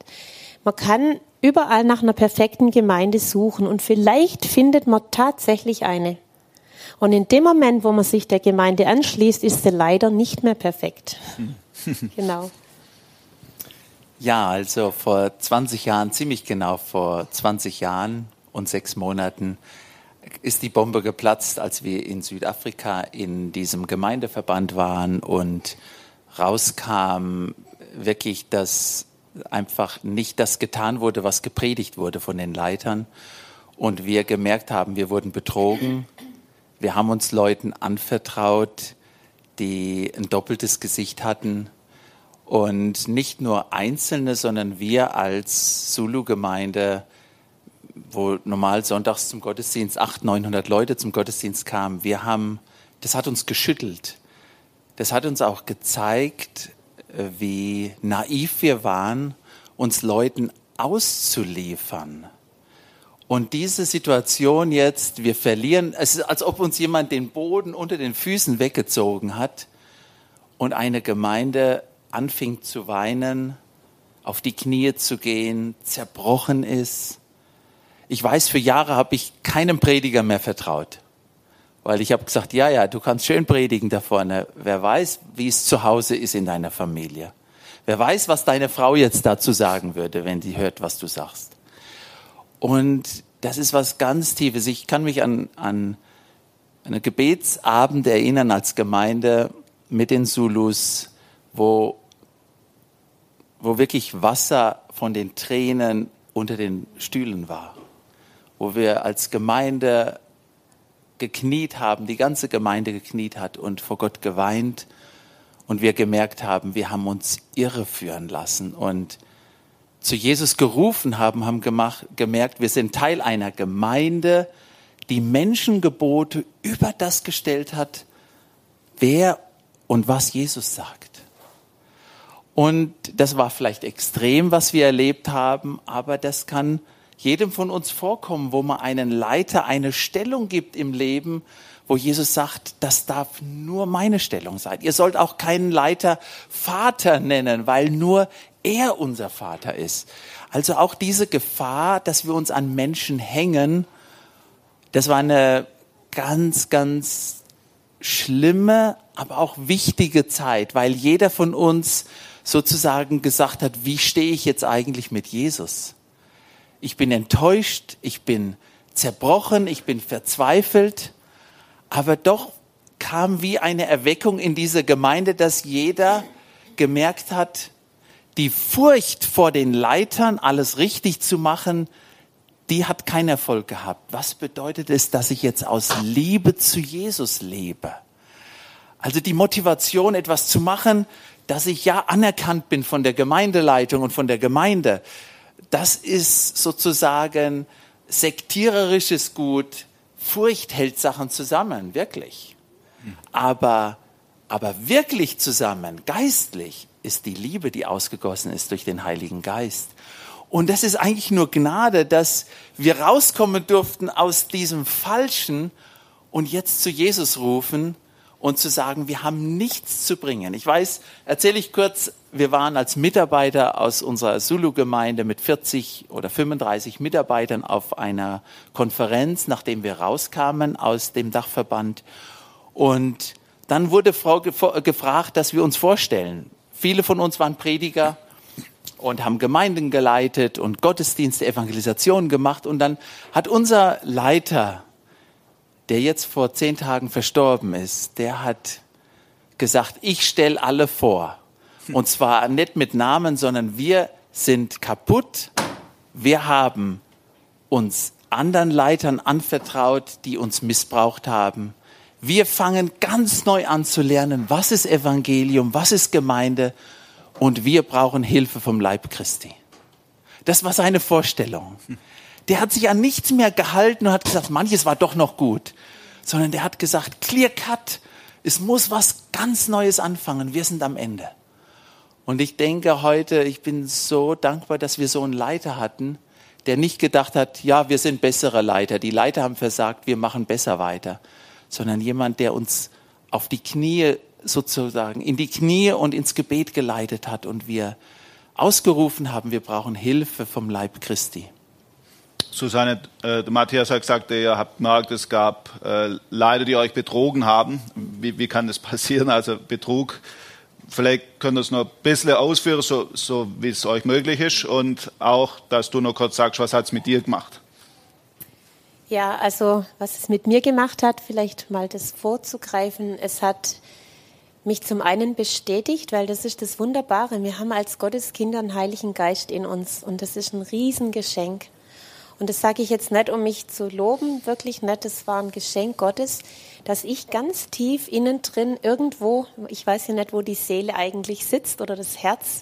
man kann überall nach einer perfekten Gemeinde suchen und vielleicht findet man tatsächlich eine. Und in dem Moment, wo man sich der Gemeinde anschließt, ist sie leider nicht mehr perfekt. genau. Ja, also vor 20 Jahren, ziemlich genau vor 20 Jahren und sechs Monaten ist die Bombe geplatzt, als wir in Südafrika in diesem Gemeindeverband waren und rauskam wirklich, dass einfach nicht das getan wurde, was gepredigt wurde von den Leitern. Und wir gemerkt haben, wir wurden betrogen. Wir haben uns Leuten anvertraut, die ein doppeltes Gesicht hatten und nicht nur Einzelne, sondern wir als Zulu-Gemeinde, wo normal sonntags zum Gottesdienst 800, 900 Leute zum Gottesdienst kamen, wir haben, das hat uns geschüttelt. Das hat uns auch gezeigt, äh, wie naiv wir waren, uns Leuten auszuliefern. Und diese Situation jetzt, wir verlieren, es ist, als ob uns jemand den Boden unter den Füßen weggezogen hat und eine Gemeinde anfing zu weinen, auf die Knie zu gehen, zerbrochen ist. Ich weiß, für Jahre habe ich keinem Prediger mehr vertraut, weil ich habe gesagt, ja, ja, du kannst schön predigen da vorne. Wer weiß, wie es zu Hause ist in deiner Familie. Wer weiß, was deine Frau jetzt dazu sagen würde, wenn sie hört, was du sagst. Und das ist was ganz Tiefes. Ich kann mich an, an einen Gebetsabend erinnern als Gemeinde mit den Zulus, wo, wo wirklich Wasser von den Tränen unter den Stühlen war, wo wir als Gemeinde gekniet haben, die ganze Gemeinde gekniet hat und vor Gott geweint und wir gemerkt haben, wir haben uns irreführen lassen und zu Jesus gerufen haben, haben gemacht, gemerkt, wir sind Teil einer Gemeinde, die Menschengebote über das gestellt hat, wer und was Jesus sagt. Und das war vielleicht extrem, was wir erlebt haben, aber das kann jedem von uns vorkommen, wo man einen Leiter eine Stellung gibt im Leben, wo Jesus sagt, das darf nur meine Stellung sein. Ihr sollt auch keinen Leiter Vater nennen, weil nur er unser Vater ist. Also auch diese Gefahr, dass wir uns an Menschen hängen, das war eine ganz, ganz schlimme, aber auch wichtige Zeit, weil jeder von uns sozusagen gesagt hat, wie stehe ich jetzt eigentlich mit Jesus? ich bin enttäuscht, ich bin zerbrochen, ich bin verzweifelt, aber doch kam wie eine Erweckung in diese Gemeinde, dass jeder gemerkt hat, die Furcht vor den Leitern, alles richtig zu machen, die hat keinen Erfolg gehabt. Was bedeutet es, dass ich jetzt aus Liebe zu Jesus lebe? Also die Motivation, etwas zu machen, dass ich ja anerkannt bin von der Gemeindeleitung und von der Gemeinde, das ist sozusagen sektiererisches Gut. Furcht hält Sachen zusammen, wirklich. Aber, aber wirklich zusammen, geistlich, ist die Liebe, die ausgegossen ist durch den Heiligen Geist. Und das ist eigentlich nur Gnade, dass wir rauskommen durften aus diesem Falschen und jetzt zu Jesus rufen und zu sagen, wir haben nichts zu bringen. Ich weiß, erzähle ich kurz, wir waren als Mitarbeiter aus unserer Zulu-Gemeinde mit 40 oder 35 Mitarbeitern auf einer Konferenz, nachdem wir rauskamen aus dem Dachverband. Und dann wurde Frau gefragt, dass wir uns vorstellen. Viele von uns waren Prediger und haben Gemeinden geleitet und Gottesdienste, Evangelisation gemacht. Und dann hat unser Leiter, der jetzt vor zehn Tagen verstorben ist, der hat gesagt, ich stelle alle vor. Und zwar nicht mit Namen, sondern wir sind kaputt. Wir haben uns anderen Leitern anvertraut, die uns missbraucht haben. Wir fangen ganz neu an zu lernen, was ist Evangelium, was ist Gemeinde und wir brauchen Hilfe vom Leib Christi. Das war seine Vorstellung. Der hat sich an nichts mehr gehalten und hat gesagt, manches war doch noch gut, sondern der hat gesagt, clear cut, es muss was ganz Neues anfangen, wir sind am Ende. Und ich denke heute, ich bin so dankbar, dass wir so einen Leiter hatten, der nicht gedacht hat, ja, wir sind bessere Leiter, die Leiter haben versagt, wir machen besser weiter, sondern jemand, der uns auf die Knie sozusagen, in die Knie und ins Gebet geleitet hat und wir ausgerufen haben, wir brauchen Hilfe vom Leib Christi. Susanne, äh, Matthias hat gesagt, ihr habt gemerkt, es gab äh, Leute, die euch betrogen haben. Wie, wie kann das passieren? Also Betrug. Vielleicht könnt ihr es noch ein bisschen ausführen, so, so wie es euch möglich ist. Und auch, dass du noch kurz sagst, was hat es mit dir gemacht? Ja, also was es mit mir gemacht hat, vielleicht mal das vorzugreifen. Es hat mich zum einen bestätigt, weil das ist das Wunderbare. Wir haben als Gotteskinder einen Heiligen Geist in uns und das ist ein Riesengeschenk. Und das sage ich jetzt nicht, um mich zu loben, wirklich nicht. Das war ein Geschenk Gottes, dass ich ganz tief innen drin irgendwo, ich weiß ja nicht, wo die Seele eigentlich sitzt oder das Herz,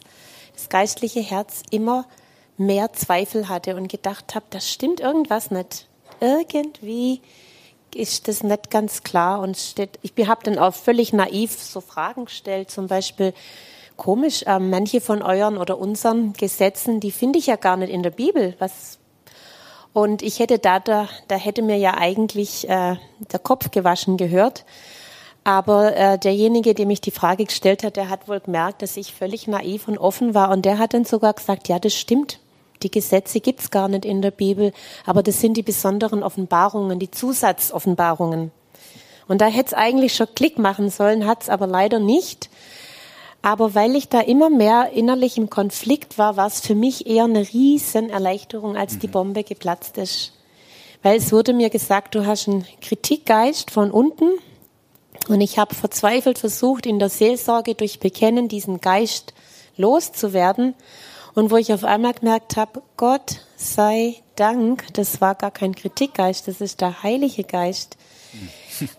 das geistliche Herz, immer mehr Zweifel hatte und gedacht habe, das stimmt irgendwas nicht irgendwie ist das nicht ganz klar und steht, ich habe dann auch völlig naiv so Fragen gestellt, zum Beispiel, komisch, äh, manche von euren oder unseren Gesetzen, die finde ich ja gar nicht in der Bibel. Was, und ich hätte da, da, da hätte mir ja eigentlich äh, der Kopf gewaschen gehört. Aber äh, derjenige, dem ich die Frage gestellt hat, der hat wohl gemerkt, dass ich völlig naiv und offen war. Und der hat dann sogar gesagt, ja, das stimmt. Die Gesetze gibt's gar nicht in der Bibel, aber das sind die besonderen Offenbarungen, die Zusatzoffenbarungen. Und da hätte es eigentlich schon Klick machen sollen, hat's aber leider nicht. Aber weil ich da immer mehr innerlich im Konflikt war, war es für mich eher eine riesen Erleichterung, als die mhm. Bombe geplatzt ist. Weil es wurde mir gesagt, du hast einen Kritikgeist von unten. Und ich habe verzweifelt versucht, in der Seelsorge durch Bekennen diesen Geist loszuwerden. Und wo ich auf einmal gemerkt habe, Gott sei Dank, das war gar kein Kritikgeist, das ist der Heilige Geist.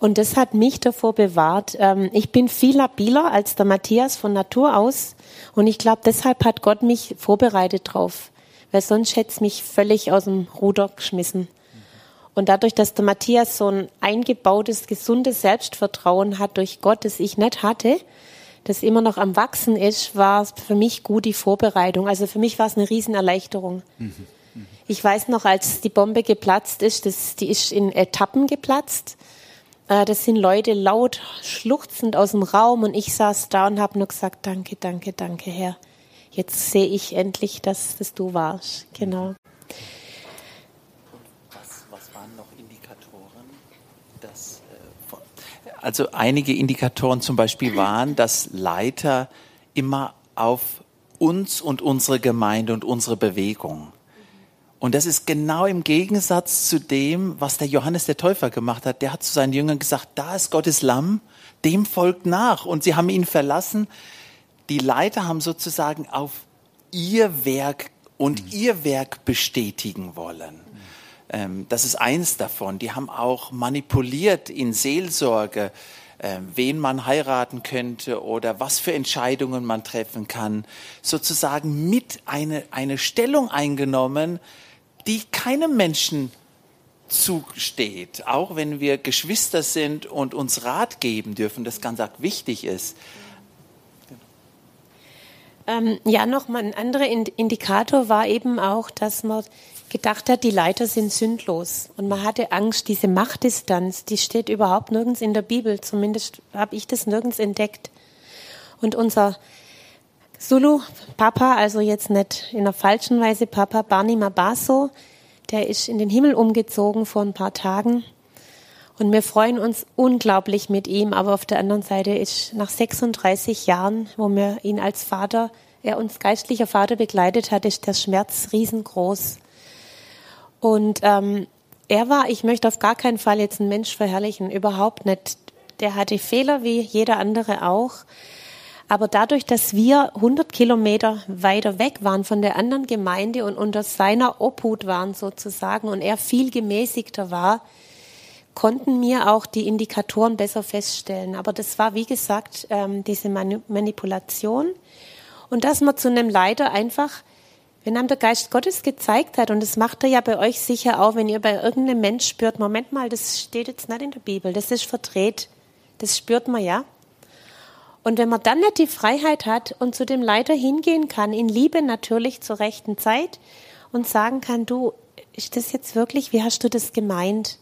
Und das hat mich davor bewahrt. Ähm, ich bin viel labiler als der Matthias von Natur aus. Und ich glaube, deshalb hat Gott mich vorbereitet drauf. Weil sonst hätte es mich völlig aus dem Ruder geschmissen. Und dadurch, dass der Matthias so ein eingebautes, gesundes Selbstvertrauen hat durch Gott, das ich nicht hatte, das immer noch am Wachsen ist, war für mich gut die Vorbereitung. Also für mich war es eine Riesenerleichterung. Mhm. Mhm. Ich weiß noch, als die Bombe geplatzt ist, das, die ist in Etappen geplatzt. Äh, das sind Leute laut schluchzend aus dem Raum und ich saß da und habe nur gesagt, danke, danke, danke, Herr. Jetzt sehe ich endlich, dass das du warst. Genau. Also einige Indikatoren zum Beispiel waren, dass Leiter immer auf uns und unsere Gemeinde und unsere Bewegung Und das ist genau im Gegensatz zu dem, was der Johannes der Täufer gemacht hat. Der hat zu seinen Jüngern gesagt, da ist Gottes Lamm, dem folgt nach. Und sie haben ihn verlassen. Die Leiter haben sozusagen auf ihr Werk und mhm. ihr Werk bestätigen wollen. Mhm. das ist eins davon. Die haben auch manipuliert in Seelsorge, ähm, wen man heiraten könnte oder was für Entscheidungen man treffen kann. Sozusagen mit eine, eine Stellung eingenommen, die keinem Menschen zusteht, auch wenn wir Geschwister sind und uns Rat geben dürfen, das ganz wichtig ist. Ähm, ja, nochmal ein anderer Indikator war eben auch, dass man gedacht hat, die Leiter sind sündlos. Und man hatte Angst, diese Machtdistanz, die steht überhaupt nirgends in der Bibel. Zumindest habe ich das nirgends entdeckt. Und unser Zulu Papa, also jetzt nicht in der falschen Weise Papa, Barney Mabaso, der ist in den Himmel umgezogen vor ein paar Tagen. Und wir freuen uns unglaublich mit ihm. Aber auf der anderen Seite ist nach 36 Jahren, wo wir ihn als Vater, er uns geistlicher Vater begleitet hat, ist der Schmerz riesengroß. Und ähm, er war, ich möchte auf gar keinen Fall jetzt einen Mensch verherrlichen, überhaupt nicht. Der hatte Fehler wie jeder andere auch. Aber dadurch, dass wir 100 Kilometer weiter weg waren von der anderen Gemeinde und unter seiner Obhut waren sozusagen und er viel gemäßigter war, konnten wir auch die Indikatoren besser feststellen. Aber das war, wie gesagt, ähm, diese Manipulation. Und dass man zu einem Leiter einfach, wenn einem der Geist Gottes gezeigt hat, und das macht er ja bei euch sicher auch, wenn ihr bei irgendeinem Mensch spürt, Moment mal, das steht jetzt nicht in der Bibel, das ist verdreht. Das spürt man ja. Und wenn man dann nicht die Freiheit hat und zu dem Leiter hingehen kann, in Liebe natürlich zur rechten Zeit und sagen kann, du, ist das jetzt wirklich, wie hast du das gemeint?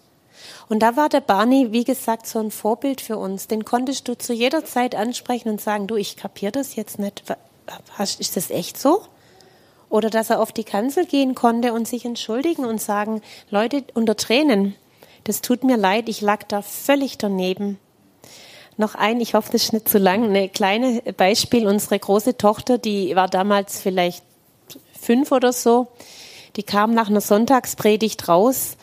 Und da war der Barney, wie gesagt, so ein Vorbild für uns. Den konntest du zu jeder Zeit ansprechen und sagen, du, ich kapiere das jetzt nicht. Ist das echt so? Oder dass er auf die Kanzel gehen konnte und sich entschuldigen und sagen, Leute, unter Tränen, das tut mir leid, ich lag da völlig daneben noch ein, ich hoffe, das ist nicht zu lang, eine kleine Beispiel. Unsere große Tochter, die war damals vielleicht fünf oder so, die kam nach einer Sonntagspredigt raus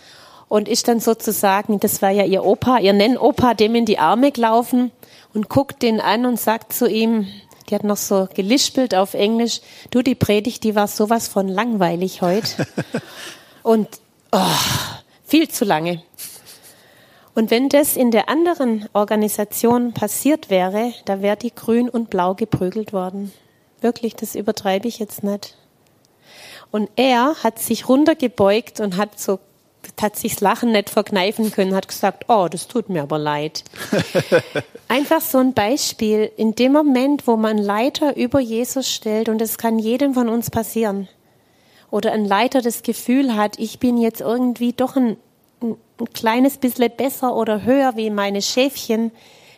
und ist dann sozusagen, das war ja ihr Opa, ihr Nennopa, dem in die Arme gelaufen und guckt den an und sagt zu ihm, die hat noch so gelispelt auf Englisch, du, die Predigt, die war sowas von langweilig heute. und oh, viel zu lange. Und wenn das in der anderen Organisation passiert wäre, da wäre die grün und blau geprügelt worden. Wirklich, das übertreibe ich jetzt nicht. Und er hat sich runtergebeugt und hat so hat sich das Lachen nicht verkneifen können, hat gesagt, oh, das tut mir aber leid. Einfach so ein Beispiel, in dem Moment, wo man Leiter über Jesus stellt, und das kann jedem von uns passieren, oder ein Leiter das Gefühl hat, ich bin jetzt irgendwie doch ein ein, kleines bisschen besser oder höher wie meine Schäfchen,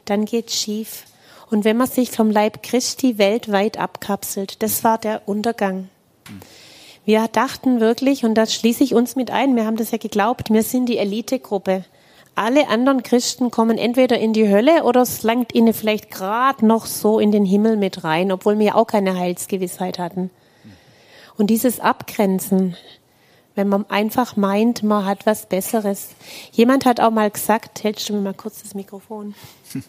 dann geht's schief. Und wenn man sich vom Leib Christi weltweit abkapselt, das war der Untergang. Wir dachten wirklich, und das schließe ich uns mit ein, wir haben das ja geglaubt, wir sind die Elitegruppe. Alle anderen Christen kommen entweder in die Hölle oder es langt ihnen vielleicht gerade noch so in den Himmel mit rein, obwohl wir auch keine Heilsgewissheit hatten. Und dieses Abgrenzen, wenn man einfach meint, man hat was Besseres. Jemand hat auch mal gesagt, hältst du mir mal kurz das Mikrofon.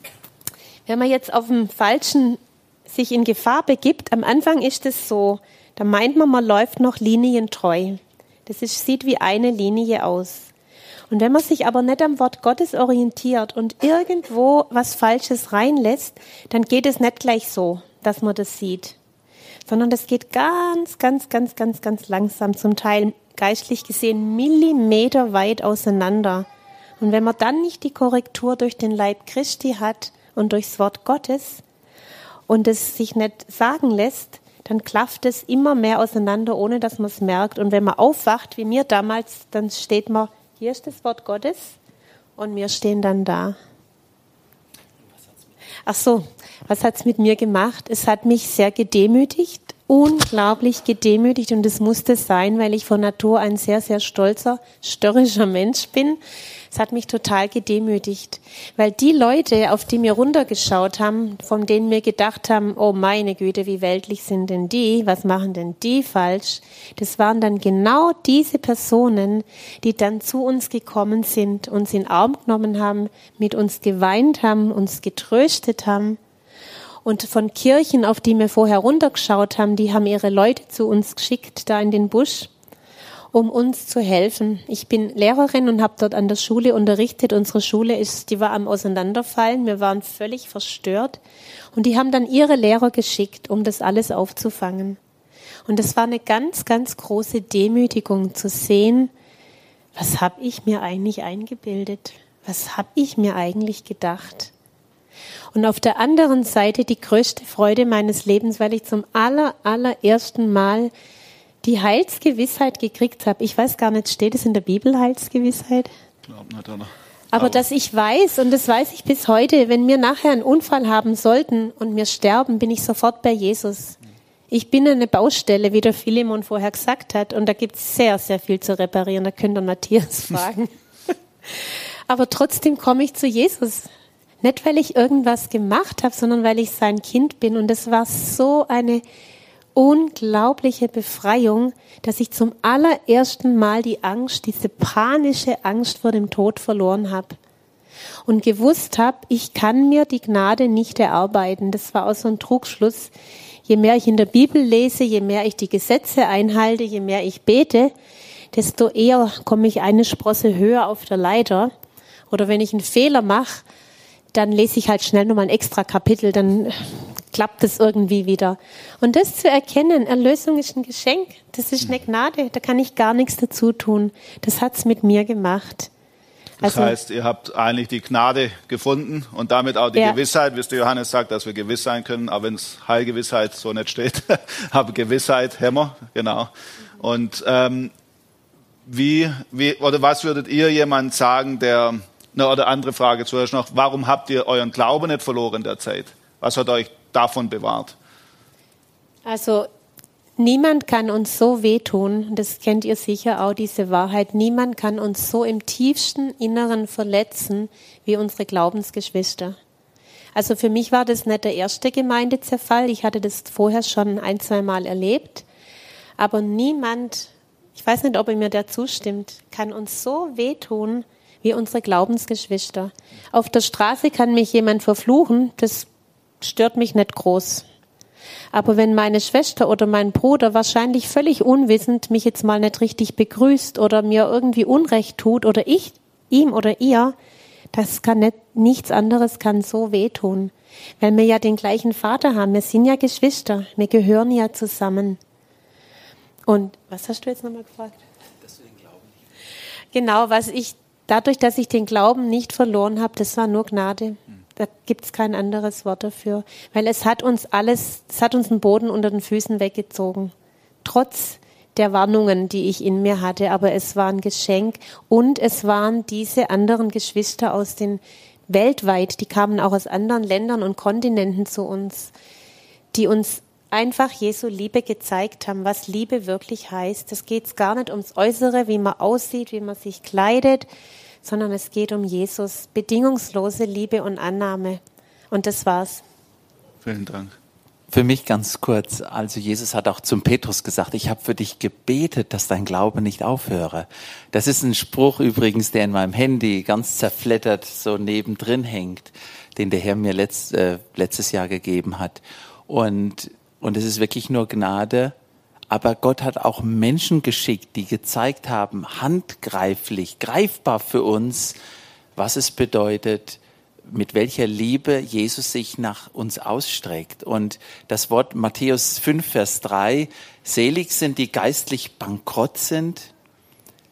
Wenn man jetzt auf dem falschen sich in Gefahr begibt, am Anfang ist es so, da meint man, man läuft noch linientreu. Das ist, sieht wie eine Linie aus. Und wenn man sich aber nicht am Wort Gottes orientiert und irgendwo was Falsches reinlässt, dann geht es nicht gleich so, dass man das sieht, sondern das geht ganz, ganz, ganz, ganz, ganz langsam, zum Teil geistlich gesehen Millimeter weit auseinander. Und wenn man dann nicht die Korrektur durch den Leib Christi hat und durchs Wort Gottes und es sich nicht sagen lässt, dann klafft es immer mehr auseinander, ohne dass man es merkt. Und wenn man aufwacht, wie mir damals, dann steht man, hier ist das Wort Gottes und wir stehen dann da. Ach so, was hat's mit mir gemacht? Es hat mich sehr gedemütigt, unglaublich gedemütigt und es musste sein, weil ich von Natur ein sehr, sehr stolzer, störrischer Mensch bin. Es hat mich total gedemütigt, weil die Leute, auf die mir runtergeschaut haben, von denen mir gedacht haben, oh meine Güte, wie weltlich sind denn die, was machen denn die falsch, das waren dann genau diese Personen, die dann zu uns gekommen sind, uns in den Arm genommen haben, mit uns geweint haben, uns getröstet haben. Und von Kirchen, auf die wir vorher runtergeschaut haben, die haben ihre Leute zu uns geschickt, da in den Busch um uns zu helfen. Ich bin Lehrerin und habe dort an der Schule unterrichtet. Unsere Schule ist, die war am Auseinanderfallen. Wir waren völlig verstört. Und die haben dann ihre Lehrer geschickt, um das alles aufzufangen. Und es war eine ganz, ganz große Demütigung zu sehen, was habe ich mir eigentlich eingebildet? Was habe ich mir eigentlich gedacht? Und auf der anderen Seite die größte Freude meines Lebens, weil ich zum aller, allerersten Mal die Heilsgewissheit gekriegt habe. Ich weiß gar nicht, steht es in der Bibel Heilsgewissheit? Glaub nicht, oder? Aber, Aber dass ich weiß, und das weiß ich bis heute, wenn wir nachher einen Unfall haben sollten und wir sterben, bin ich sofort bei Jesus. Ich bin eine Baustelle, wie der Philemon vorher gesagt hat, und da gibt es sehr, sehr viel zu reparieren. Da könnt ihr Matthias fragen. Aber trotzdem komme ich zu Jesus. Nicht, weil ich irgendwas gemacht habe, sondern weil ich sein Kind bin. Und es war so eine unglaubliche Befreiung, dass ich zum allerersten Mal die Angst, diese panische Angst vor dem Tod verloren habe. Und gewusst habe, ich kann mir die Gnade nicht erarbeiten. Das war auch so ein Trugschluss. Je mehr ich in der Bibel lese, je mehr ich die Gesetze einhalte, je mehr ich bete, desto eher komme ich eine Sprosse höher auf der Leiter. Oder wenn ich einen Fehler mache, dann lese ich halt schnell nochmal ein extra Kapitel, dann klappt es irgendwie wieder. Und das zu erkennen, Erlösung ist ein Geschenk, das ist eine Gnade, da kann ich gar nichts dazu tun. Das hat's mit mir gemacht. Das also, heißt, ihr habt eigentlich die Gnade gefunden und damit auch die ja. Gewissheit, wie es der Johannes sagt, dass wir gewiss sein können, auch wenn es Heilgewissheit so nicht steht. Aber Gewissheit, Hämmer, genau. Und ähm, wie, wie, oder was würdet ihr jemand sagen, der, eine oder andere Frage zuerst noch, warum habt ihr euren Glauben nicht verloren in der Zeit? Was hat euch davon bewahrt? Also niemand kann uns so wehtun, das kennt ihr sicher auch, diese Wahrheit, niemand kann uns so im tiefsten Inneren verletzen wie unsere Glaubensgeschwister. Also für mich war das nicht der erste Gemeindezerfall, ich hatte das vorher schon ein, zwei Mal erlebt, aber niemand, ich weiß nicht, ob er mir da zustimmt, kann uns so wehtun wie unsere Glaubensgeschwister. Auf der Straße kann mich jemand verfluchen, das stört mich nicht groß. Aber wenn meine Schwester oder mein Bruder wahrscheinlich völlig unwissend mich jetzt mal nicht richtig begrüßt oder mir irgendwie Unrecht tut oder ich ihm oder ihr, das kann nicht, nichts anderes kann so wehtun. Weil wir ja den gleichen Vater haben. Wir sind ja Geschwister. Wir gehören ja zusammen. Und was hast du jetzt nochmal gefragt? Deswegen glauben. Genau, was ich, dadurch, dass ich den Glauben nicht verloren habe, das war nur Gnade. Da gibt es kein anderes Wort dafür. Weil es hat uns alles, es hat uns den Boden unter den Füßen weggezogen. Trotz der Warnungen, die ich in mir hatte. Aber es war ein Geschenk. Und es waren diese anderen Geschwister aus den weltweit, die kamen auch aus anderen Ländern und Kontinenten zu uns, die uns einfach Jesu Liebe gezeigt haben, was Liebe wirklich heißt. Es geht gar nicht ums Äußere, wie man aussieht, wie man sich kleidet, sondern es geht um Jesus, bedingungslose Liebe und Annahme. Und das war's. Vielen Dank. Für mich ganz kurz, also Jesus hat auch zum Petrus gesagt, ich habe für dich gebetet, dass dein Glaube nicht aufhöre. Das ist ein Spruch übrigens, der in meinem Handy ganz zerflettert so nebendrin hängt, den der Herr mir letzt, äh, letztes Jahr gegeben hat. Und, und es ist wirklich nur Gnade, aber Gott hat auch Menschen geschickt, die gezeigt haben, handgreiflich, greifbar für uns, was es bedeutet, mit welcher Liebe Jesus sich nach uns ausstreckt. Und das Wort Matthäus 5, Vers 3, selig sind die geistlich bankrott sind,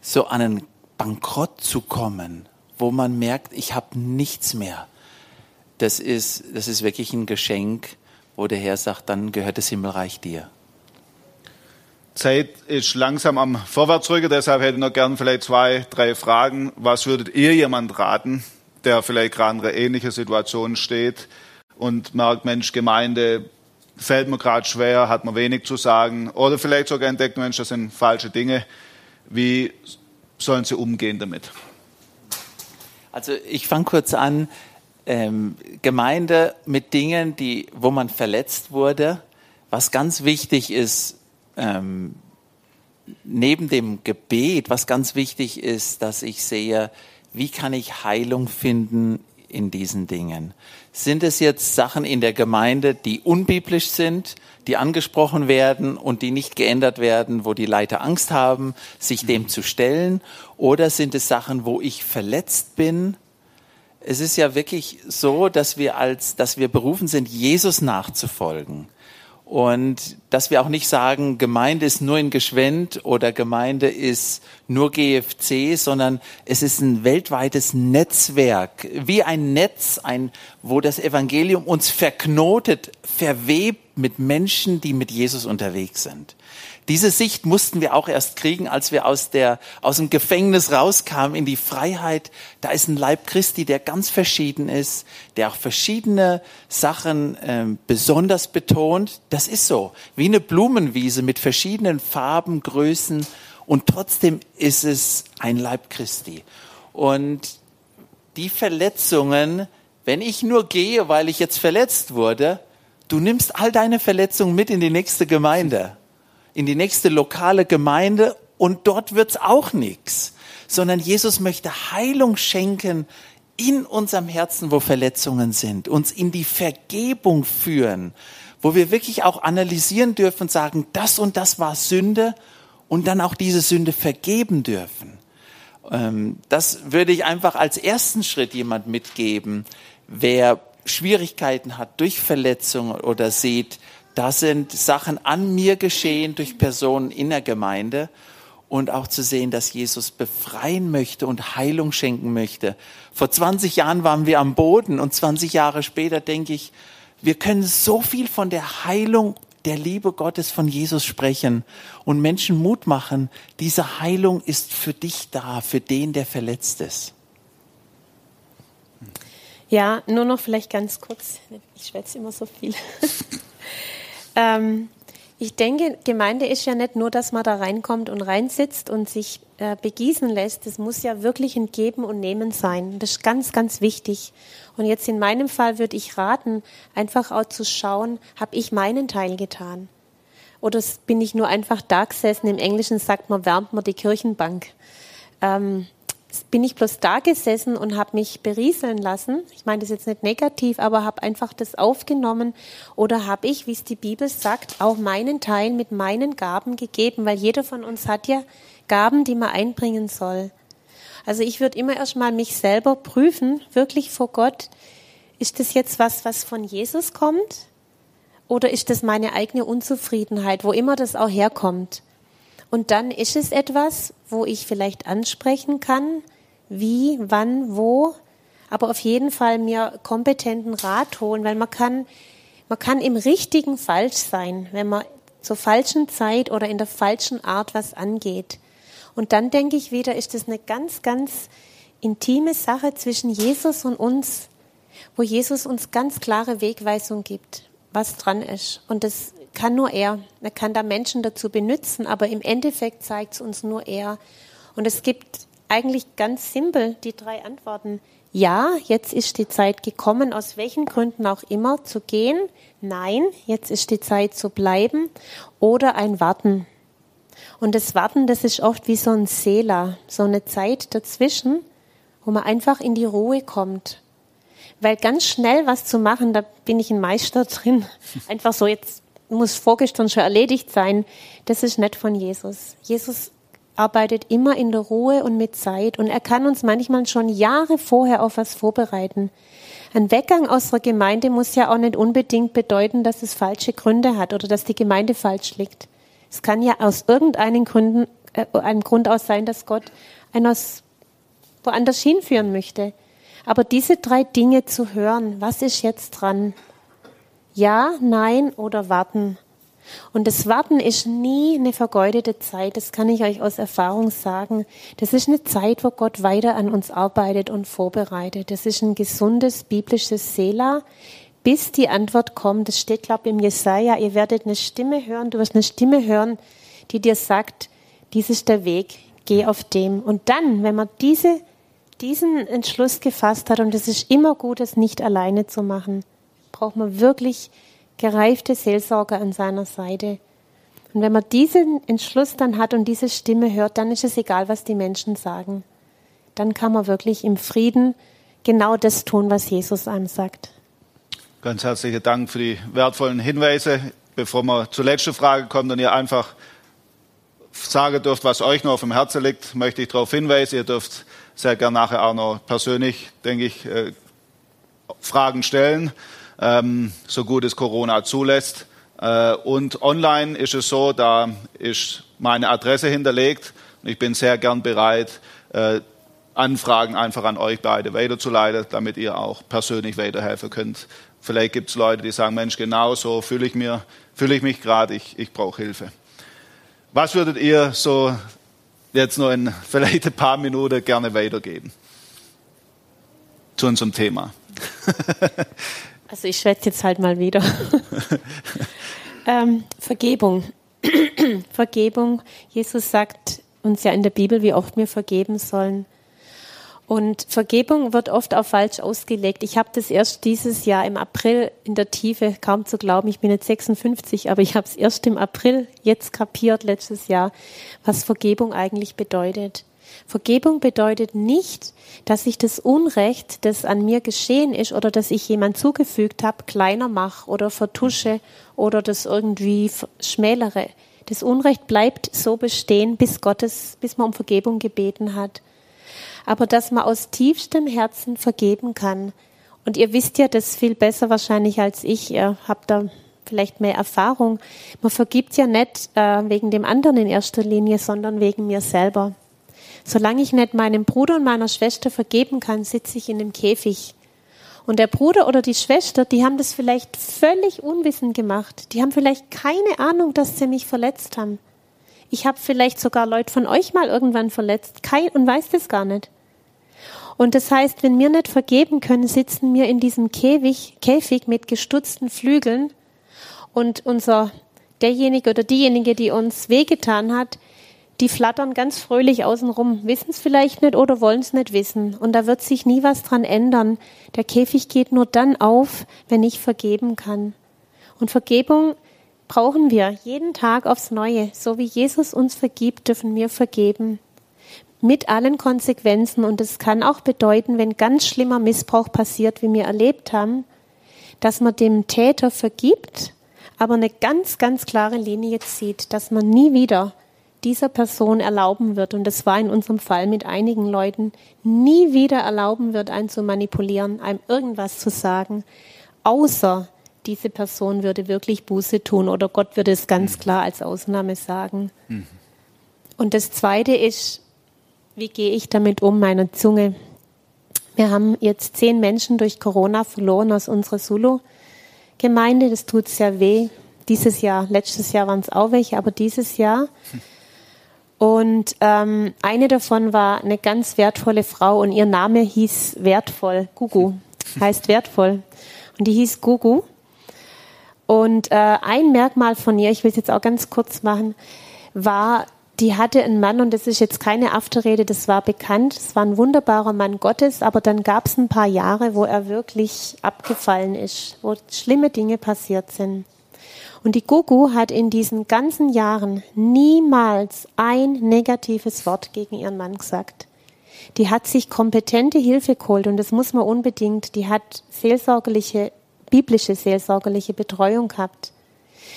so an einen Bankrott zu kommen, wo man merkt, ich habe nichts mehr. Das ist, das ist wirklich ein Geschenk, wo der Herr sagt, dann gehört das Himmelreich dir. Zeit ist langsam am Vorwärtsrücken, deshalb hätte ich noch gern vielleicht zwei, drei Fragen. Was würdet ihr jemand raten, der vielleicht gerade in einer ähnlichen Situation steht und merkt, Mensch, Gemeinde, fällt mir gerade schwer, hat man wenig zu sagen. Oder vielleicht sogar entdeckt, Mensch, das sind falsche Dinge. Wie sollen sie umgehen damit? Also ich fange kurz an. Ähm, Gemeinde mit Dingen, die, wo man verletzt wurde. Was ganz wichtig ist, ähm, neben dem Gebet, was ganz wichtig ist, dass ich sehe, wie kann ich Heilung finden in diesen Dingen? Sind es jetzt Sachen in der Gemeinde, die unbiblisch sind, die angesprochen werden und die nicht geändert werden, wo die Leiter Angst haben, sich dem zu stellen? Oder sind es Sachen, wo ich verletzt bin? Es ist ja wirklich so, dass wir als, dass wir berufen sind, Jesus nachzufolgen. Und dass wir auch nicht sagen, Gemeinde ist nur in Geschwend oder Gemeinde ist nur GFC, sondern es ist ein weltweites Netzwerk, wie ein Netz, ein, wo das Evangelium uns verknotet, verwebt mit Menschen, die mit Jesus unterwegs sind. Diese Sicht mussten wir auch erst kriegen, als wir aus, der, aus dem Gefängnis rauskamen in die Freiheit. Da ist ein Leib Christi, der ganz verschieden ist, der auch verschiedene Sachen ähm, besonders betont. Das ist so, wie eine Blumenwiese mit verschiedenen Farben, Größen und trotzdem ist es ein Leib Christi. Und die Verletzungen, wenn ich nur gehe, weil ich jetzt verletzt wurde, du nimmst all deine Verletzungen mit in die nächste Gemeinde in die nächste lokale Gemeinde und dort wird's auch nichts, sondern Jesus möchte Heilung schenken in unserem Herzen, wo Verletzungen sind, uns in die Vergebung führen, wo wir wirklich auch analysieren dürfen und sagen, das und das war Sünde und dann auch diese Sünde vergeben dürfen. Ähm, das würde ich einfach als ersten Schritt jemand mitgeben, wer Schwierigkeiten hat durch Verletzungen oder sieht, da sind Sachen an mir geschehen durch Personen in der Gemeinde und auch zu sehen, dass Jesus befreien möchte und Heilung schenken möchte. Vor 20 Jahren waren wir am Boden und 20 Jahre später denke ich, wir können so viel von der Heilung der Liebe Gottes von Jesus sprechen und Menschen Mut machen. Diese Heilung ist für dich da, für den, der verletzt ist. Ja, nur noch vielleicht ganz kurz. Ich schwätze immer so viel. Ähm, ich denke, Gemeinde ist ja nicht nur, dass man da reinkommt und reinsitzt und sich äh, begießen lässt. Es muss ja wirklich ein Geben und Nehmen sein. Das ist ganz, ganz wichtig. Und jetzt in meinem Fall würde ich raten, einfach auch zu schauen, habe ich meinen Teil getan? Oder bin ich nur einfach da gesessen? Im Englischen sagt man, wärmt man die Kirchenbank. Ähm, bin ich bloß da gesessen und habe mich berieseln lassen. Ich meine das jetzt nicht negativ, aber habe einfach das aufgenommen. Oder habe ich, wie es die Bibel sagt, auch meinen Teil mit meinen Gaben gegeben, weil jeder von uns hat ja Gaben, die man einbringen soll. Also ich würde immer erstmal mich selber prüfen, wirklich vor Gott, ist das jetzt was, was von Jesus kommt? Oder ist das meine eigene Unzufriedenheit, wo immer das auch herkommt? Und dann ist es etwas, wo ich vielleicht ansprechen kann, wie, wann, wo, aber auf jeden Fall mir kompetenten Rat holen, weil man kann, man kann im richtigen falsch sein, wenn man zur falschen Zeit oder in der falschen Art was angeht. Und dann denke ich wieder, ist das eine ganz, ganz intime Sache zwischen Jesus und uns, wo Jesus uns ganz klare Wegweisung gibt, was dran ist. Und das kann nur er. Er kann da Menschen dazu benutzen, aber im Endeffekt zeigt es uns nur er. Und es gibt eigentlich ganz simpel die drei Antworten. Ja, jetzt ist die Zeit gekommen, aus welchen Gründen auch immer, zu gehen. Nein, jetzt ist die Zeit zu bleiben. Oder ein Warten. Und das Warten, das ist oft wie so ein Sela, so eine Zeit dazwischen, wo man einfach in die Ruhe kommt. Weil ganz schnell was zu machen, da bin ich ein Meister drin. Einfach so, jetzt muss vorgestern schon erledigt sein. Das ist nicht von Jesus. Jesus arbeitet immer in der Ruhe und mit Zeit und er kann uns manchmal schon Jahre vorher auf was vorbereiten. Ein Weggang aus der Gemeinde muss ja auch nicht unbedingt bedeuten, dass es falsche Gründe hat oder dass die Gemeinde falsch liegt. Es kann ja aus irgendeinem Gründen, äh, einem Grund aus sein, dass Gott einen woanders hinführen möchte. Aber diese drei Dinge zu hören, was ist jetzt dran? Ja, nein oder warten. Und das Warten ist nie eine vergeudete Zeit, das kann ich euch aus Erfahrung sagen. Das ist eine Zeit, wo Gott weiter an uns arbeitet und vorbereitet. Das ist ein gesundes biblisches Sela, bis die Antwort kommt. Das steht, glaube ich, im Jesaja. Ihr werdet eine Stimme hören. Du wirst eine Stimme hören, die dir sagt, dies ist der Weg. Geh auf dem. Und dann, wenn man diese, diesen Entschluss gefasst hat, und es ist immer gut, es nicht alleine zu machen, braucht man wirklich gereifte Seelsorger an seiner Seite. Und wenn man diesen Entschluss dann hat und diese Stimme hört, dann ist es egal, was die Menschen sagen. Dann kann man wirklich im Frieden genau das tun, was Jesus einem sagt. Ganz herzlichen Dank für die wertvollen Hinweise. Bevor wir zur letzten Frage kommen und ihr einfach sagen dürft, was euch noch auf dem Herzen liegt, möchte ich darauf hinweisen. Ihr dürft sehr gerne nachher auch noch persönlich, denke ich, äh, Fragen stellen, ähm, so gut es Corona zulässt. Äh, und online ist es so, da ist meine Adresse hinterlegt und ich bin sehr gern bereit, äh, Anfragen einfach an euch beide weiterzuleiten, damit ihr auch persönlich weiterhelfen könnt. Vielleicht gibt es Leute, die sagen, Mensch, genau so fühle ich, mir, fühle ich mich gerade, ich, ich brauche Hilfe. Was würdet ihr so jetzt noch in vielleicht ein paar Minuten gerne weitergeben zu unserem Thema? also ich schwätze jetzt halt mal wieder. Ähm, Vergebung. Vergebung. Jesus sagt uns ja in der Bibel, wie oft wir vergeben sollen. Und Vergebung wird oft auch falsch ausgelegt. Ich habe das erst dieses Jahr im April in der Tiefe, kaum zu glauben, ich bin jetzt 56, aber ich habe es erst im April jetzt kapiert, letztes Jahr, was Vergebung eigentlich bedeutet. Vergebung bedeutet nicht, dass ich das Unrecht, das an mir geschehen ist oder das ich jemand zugefügt habe, kleiner mache oder vertusche oder das irgendwie schmälere. Das Unrecht bleibt so bestehen, bis Gottes, bis man um Vergebung gebeten hat. Aber dass man aus tiefstem Herzen vergeben kann. Und ihr wisst ja das viel besser wahrscheinlich als ich. Ihr habt da vielleicht mehr Erfahrung. Man vergibt ja nicht äh, wegen dem anderen in erster Linie, sondern wegen mir selber. Solange ich nicht meinem Bruder und meiner Schwester vergeben kann, sitze ich in dem Käfig. Und der Bruder oder die Schwester, die haben das vielleicht völlig unwissend gemacht. Die haben vielleicht keine Ahnung, dass sie mich verletzt haben. Ich habe vielleicht sogar Leute von euch mal irgendwann verletzt kein, und weiß das gar nicht. Und das heißt, wenn wir nicht vergeben können, sitzen wir in diesem Käfig, Käfig mit gestutzten Flügeln und unser derjenige oder diejenige, die uns wehgetan hat, die flattern ganz fröhlich außenrum, wissen es vielleicht nicht oder wollen es nicht wissen. Und da wird sich nie was dran ändern. Der Käfig geht nur dann auf, wenn ich vergeben kann. Und Vergebung brauchen wir jeden Tag aufs Neue. So wie Jesus uns vergibt, dürfen wir vergeben. Mit allen Konsequenzen. Und es kann auch bedeuten, wenn ganz schlimmer Missbrauch passiert, wie wir erlebt haben, dass man dem Täter vergibt, aber eine ganz, ganz klare Linie zieht, dass man nie wieder dieser Person erlauben wird, und das war in unserem Fall mit einigen Leuten, nie wieder erlauben wird, einen zu manipulieren, einem irgendwas zu sagen, außer diese Person würde wirklich Buße tun oder Gott würde es ganz klar als Ausnahme sagen. Mhm. Und das Zweite ist, wie gehe ich damit um, meiner Zunge? Wir haben jetzt zehn Menschen durch Corona verloren aus unserer Solo-Gemeinde. Das tut sehr weh. Dieses Jahr, letztes Jahr waren es auch welche, aber dieses Jahr. Hm und ähm, eine davon war eine ganz wertvolle Frau und ihr Name hieß Wertvoll, Gugu, heißt Wertvoll. Und die hieß Gugu. Und äh, ein Merkmal von ihr, ich will es jetzt auch ganz kurz machen, war, die hatte einen Mann, und das ist jetzt keine Afterrede, das war bekannt, es war ein wunderbarer Mann Gottes, aber dann gab es ein paar Jahre, wo er wirklich abgefallen ist, wo schlimme Dinge passiert sind. Und die Gugu hat in diesen ganzen Jahren niemals ein negatives Wort gegen ihren Mann gesagt. Die hat sich kompetente Hilfe geholt und das muss man unbedingt. Die hat seelsorgerliche, biblische seelsorgerliche Betreuung gehabt.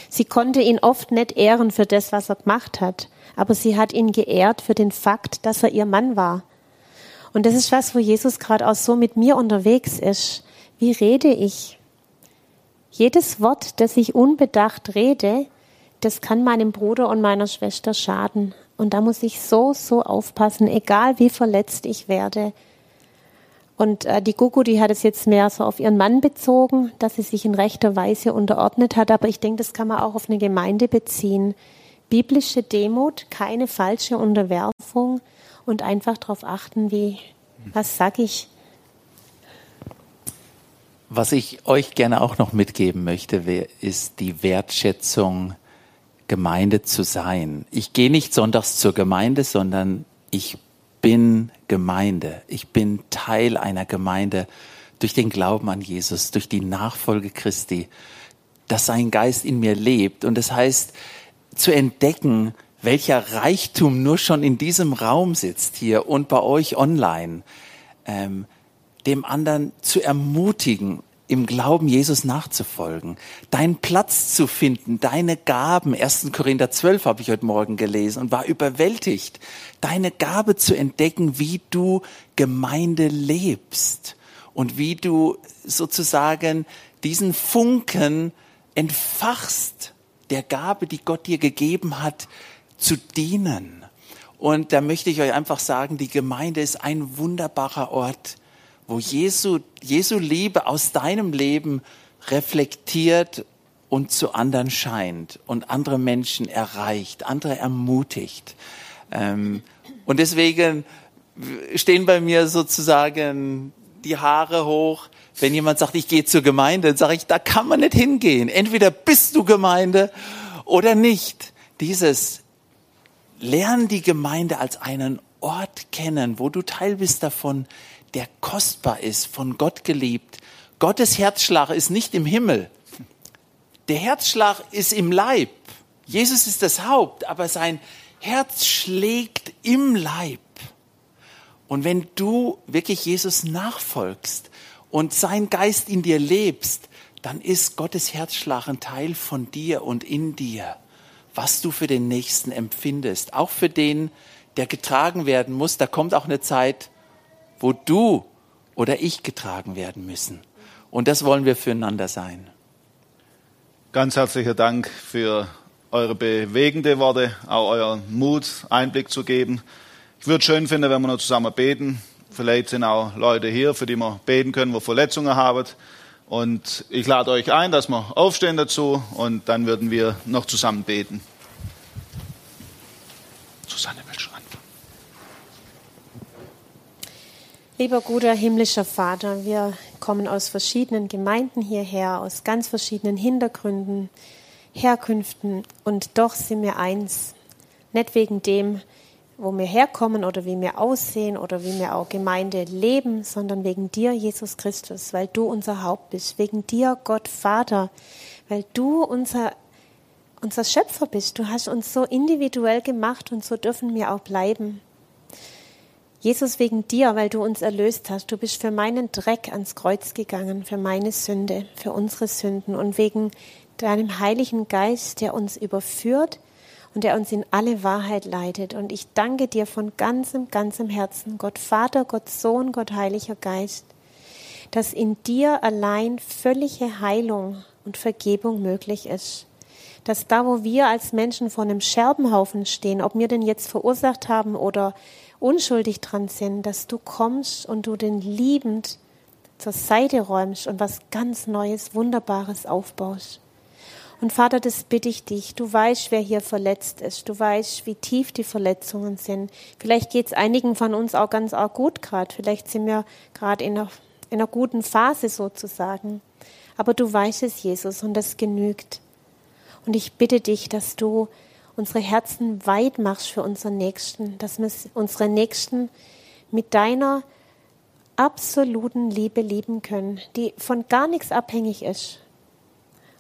Sie konnte ihn oft nicht ehren für das, was er gemacht hat, aber sie hat ihn geehrt für den Fakt, dass er ihr Mann war. Und das ist was, wo Jesus gerade auch so mit mir unterwegs ist. Wie rede ich? Jedes Wort, das ich unbedacht rede, das kann meinem Bruder und meiner Schwester schaden. Und da muss ich so, so aufpassen, egal wie verletzt ich werde. Und äh, die Gugu, die hat es jetzt mehr so auf ihren Mann bezogen, dass sie sich in rechter Weise unterordnet hat. Aber ich denke, das kann man auch auf eine Gemeinde beziehen. Biblische Demut, keine falsche Unterwerfung und einfach darauf achten, wie, was sag ich, Was ich euch gerne auch noch mitgeben möchte, ist die Wertschätzung, Gemeinde zu sein. Ich gehe nicht sonntags zur Gemeinde, sondern ich bin Gemeinde. Ich bin Teil einer Gemeinde durch den Glauben an Jesus, durch die Nachfolge Christi, dass sein Geist in mir lebt. Und das heißt, zu entdecken, welcher Reichtum nur schon in diesem Raum sitzt hier und bei euch online, ähm, dem anderen zu ermutigen, im Glauben Jesus nachzufolgen, deinen Platz zu finden, deine Gaben. 1. Korinther 12 habe ich heute Morgen gelesen und war überwältigt, deine Gabe zu entdecken, wie du Gemeinde lebst und wie du sozusagen diesen Funken entfachst der Gabe, die Gott dir gegeben hat, zu dienen. Und da möchte ich euch einfach sagen, die Gemeinde ist ein wunderbarer Ort, wo Jesu, Jesu Liebe aus deinem Leben reflektiert und zu anderen scheint und andere Menschen erreicht, andere ermutigt. Ähm, und deswegen stehen bei mir sozusagen die Haare hoch. Wenn jemand sagt, ich gehe zur Gemeinde, dann sage ich, da kann man nicht hingehen. Entweder bist du Gemeinde oder nicht. Dieses Lern die Gemeinde als einen Ort kennen, wo du Teil bist davon, der kostbar ist, von Gott geliebt. Gottes Herzschlag ist nicht im Himmel. Der Herzschlag ist im Leib. Jesus ist das Haupt, aber sein Herz schlägt im Leib. Und wenn du wirklich Jesus nachfolgst und sein Geist in dir lebst, dann ist Gottes Herzschlag ein Teil von dir und in dir, was du für den Nächsten empfindest. Auch für den, der getragen werden muss. Da kommt auch eine Zeit, wo du oder ich getragen werden müssen. Und das wollen wir füreinander sein. Ganz herzlichen Dank für eure bewegende Worte, auch euren Mut, Einblick zu geben. Ich würde es schön finden, wenn wir noch zusammen beten. Vielleicht sind auch Leute hier, für die wir beten können, wo Verletzungen haben. Und ich lade euch ein, dass wir aufstehen dazu und dann würden wir noch zusammen beten. Susanne will schon anfangen. Lieber guter himmlischer Vater, wir kommen aus verschiedenen Gemeinden hierher, aus ganz verschiedenen Hintergründen, Herkünften und doch sind wir eins. Nicht wegen dem, wo wir herkommen oder wie wir aussehen oder wie wir auch Gemeinde leben, sondern wegen dir, Jesus Christus, weil du unser Haupt bist, wegen dir, Gott Vater, weil du unser, unser Schöpfer bist. Du hast uns so individuell gemacht und so dürfen wir auch bleiben. Jesus, wegen dir, weil du uns erlöst hast. Du bist für meinen Dreck ans Kreuz gegangen, für meine Sünde, für unsere Sünden und wegen deinem Heiligen Geist, der uns überführt und der uns in alle Wahrheit leitet. Und ich danke dir von ganzem, ganzem Herzen, Gott Vater, Gott Sohn, Gott Heiliger Geist, dass in dir allein völlige Heilung und Vergebung möglich ist. Dass da, wo wir als Menschen vor einem Scherbenhaufen stehen, ob wir den jetzt verursacht haben oder unschuldig dran sind, dass du kommst und du den liebend zur Seite räumst und was ganz Neues, Wunderbares aufbaust. Und Vater, das bitte ich dich. Du weißt, wer hier verletzt ist. Du weißt, wie tief die Verletzungen sind. Vielleicht geht es einigen von uns auch ganz auch gut gerade. Vielleicht sind wir gerade in in einer guten Phase sozusagen. Aber du weißt es, Jesus, und das genügt. Und ich bitte dich, dass du unsere Herzen weit machst für unseren Nächsten, dass wir unsere Nächsten mit deiner absoluten Liebe lieben können, die von gar nichts abhängig ist.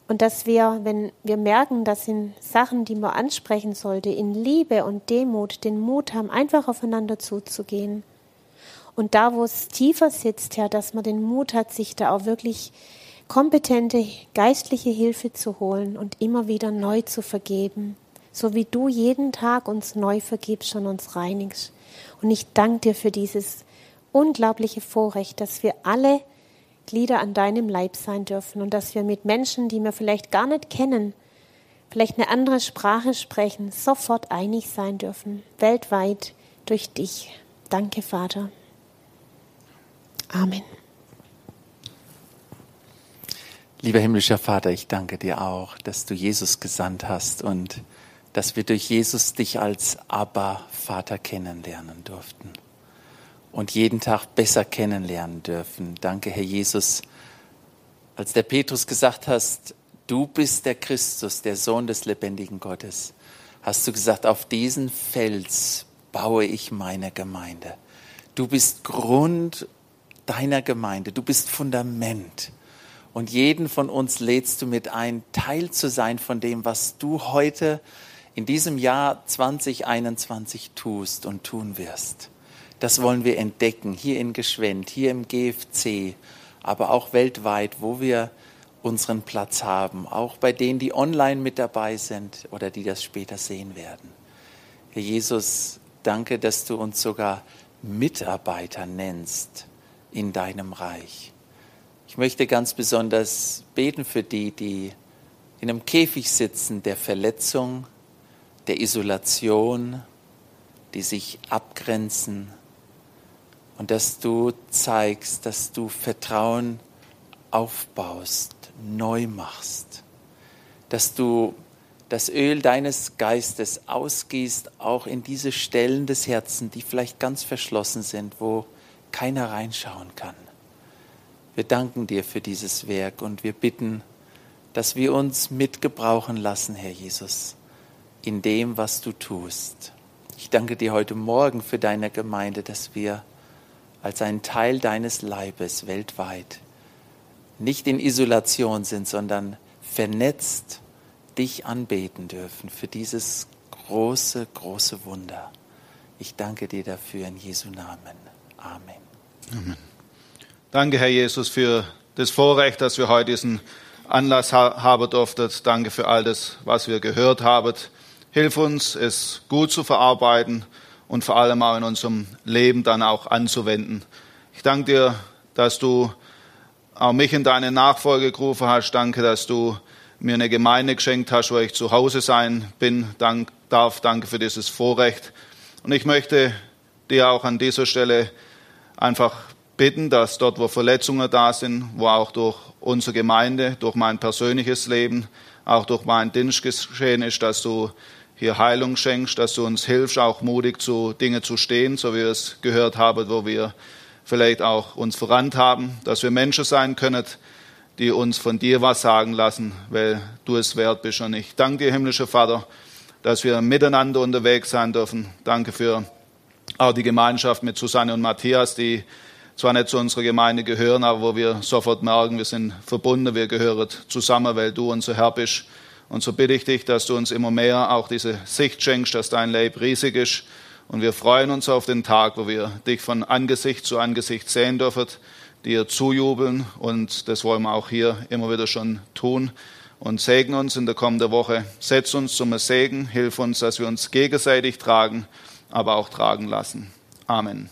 Und dass wir, wenn wir merken, das sind Sachen, die man ansprechen sollte, in Liebe und Demut den Mut haben, einfach aufeinander zuzugehen. Und da, wo es tiefer sitzt, Herr, dass man den Mut hat, sich da auch wirklich kompetente geistliche Hilfe zu holen und immer wieder neu zu vergeben so wie du jeden Tag uns neu vergibst und uns reinigst. Und ich danke dir für dieses unglaubliche Vorrecht, dass wir alle Glieder an deinem Leib sein dürfen und dass wir mit Menschen, die wir vielleicht gar nicht kennen, vielleicht eine andere Sprache sprechen, sofort einig sein dürfen, weltweit durch dich. Danke, Vater. Amen. Lieber himmlischer Vater, ich danke dir auch, dass du Jesus gesandt hast und dass wir durch Jesus dich als Abba Vater kennenlernen durften und jeden Tag besser kennenlernen dürfen. Danke, Herr Jesus, Als der Petrus gesagt hast, du bist der Christus, der Sohn des lebendigen Gottes, hast du gesagt, auf diesen Fels baue ich meine Gemeinde. Du bist Grund deiner Gemeinde, du bist Fundament. Und jeden von uns lädst du mit ein, Teil zu sein von dem, was du heute in diesem Jahr 2021 tust und tun wirst. Das wollen wir entdecken, hier in Geschwend, hier im GFC, aber auch weltweit, wo wir unseren Platz haben, auch bei denen, die online mit dabei sind oder die das später sehen werden. Herr Jesus, danke, dass du uns sogar Mitarbeiter nennst in deinem Reich. Ich möchte ganz besonders beten für die, die in einem Käfig sitzen der Verletzung, der Isolation, die sich abgrenzen. Und dass du zeigst, dass du Vertrauen aufbaust, neu machst, dass du das Öl deines Geistes ausgießt, auch in diese Stellen des Herzens, die vielleicht ganz verschlossen sind, wo keiner reinschauen kann. Wir danken dir für dieses Werk und wir bitten, dass wir uns mitgebrauchen lassen, Herr Jesus, in dem, was du tust. Ich danke dir heute Morgen für deine Gemeinde, dass wir als ein Teil deines Leibes weltweit nicht in Isolation sind, sondern vernetzt dich anbeten dürfen für dieses große, große Wunder. Ich danke dir dafür in Jesu Namen. Amen. Amen. Danke, Herr Jesus, für das Vorrecht, dass wir heute diesen Anlass haben durften. Danke für all das, was wir gehört haben. Hilf uns, es gut zu verarbeiten und vor allem auch in unserem Leben dann auch anzuwenden. Ich danke dir, dass du auch mich in deine Nachfolge gerufen hast. Danke, dass du mir eine Gemeinde geschenkt hast, wo ich zu Hause sein bin, dank, darf. Danke für dieses Vorrecht. Und ich möchte dir auch an dieser Stelle einfach bitten, dass dort, wo Verletzungen da sind, wo auch durch unsere Gemeinde, durch mein persönliches Leben, auch durch meinen Dienst geschehen ist, dass du hier Heilung schenkst, dass du uns hilfst, auch mutig zu Dingen zu stehen, so wie wir es gehört haben, wo wir vielleicht auch uns verrannt haben, dass wir Menschen sein können, die uns von dir was sagen lassen, weil du es wert bist und ich danke dir, himmlischer Vater, dass wir miteinander unterwegs sein dürfen. Danke für auch die Gemeinschaft mit Susanne und Matthias, die zwar nicht zu unserer Gemeinde gehören, aber wo wir sofort merken, wir sind verbunden, wir gehören zusammen, weil du unser Herr bist. Und so bitte ich dich, dass du uns immer mehr auch diese Sicht schenkst, dass dein Leib riesig ist. Und wir freuen uns auf den Tag, wo wir dich von Angesicht zu Angesicht sehen dürfen, dir zujubeln. Und das wollen wir auch hier immer wieder schon tun. Und segne uns in der kommenden Woche. Setz uns zum Segen. Hilf uns, dass wir uns gegenseitig tragen, aber auch tragen lassen. Amen.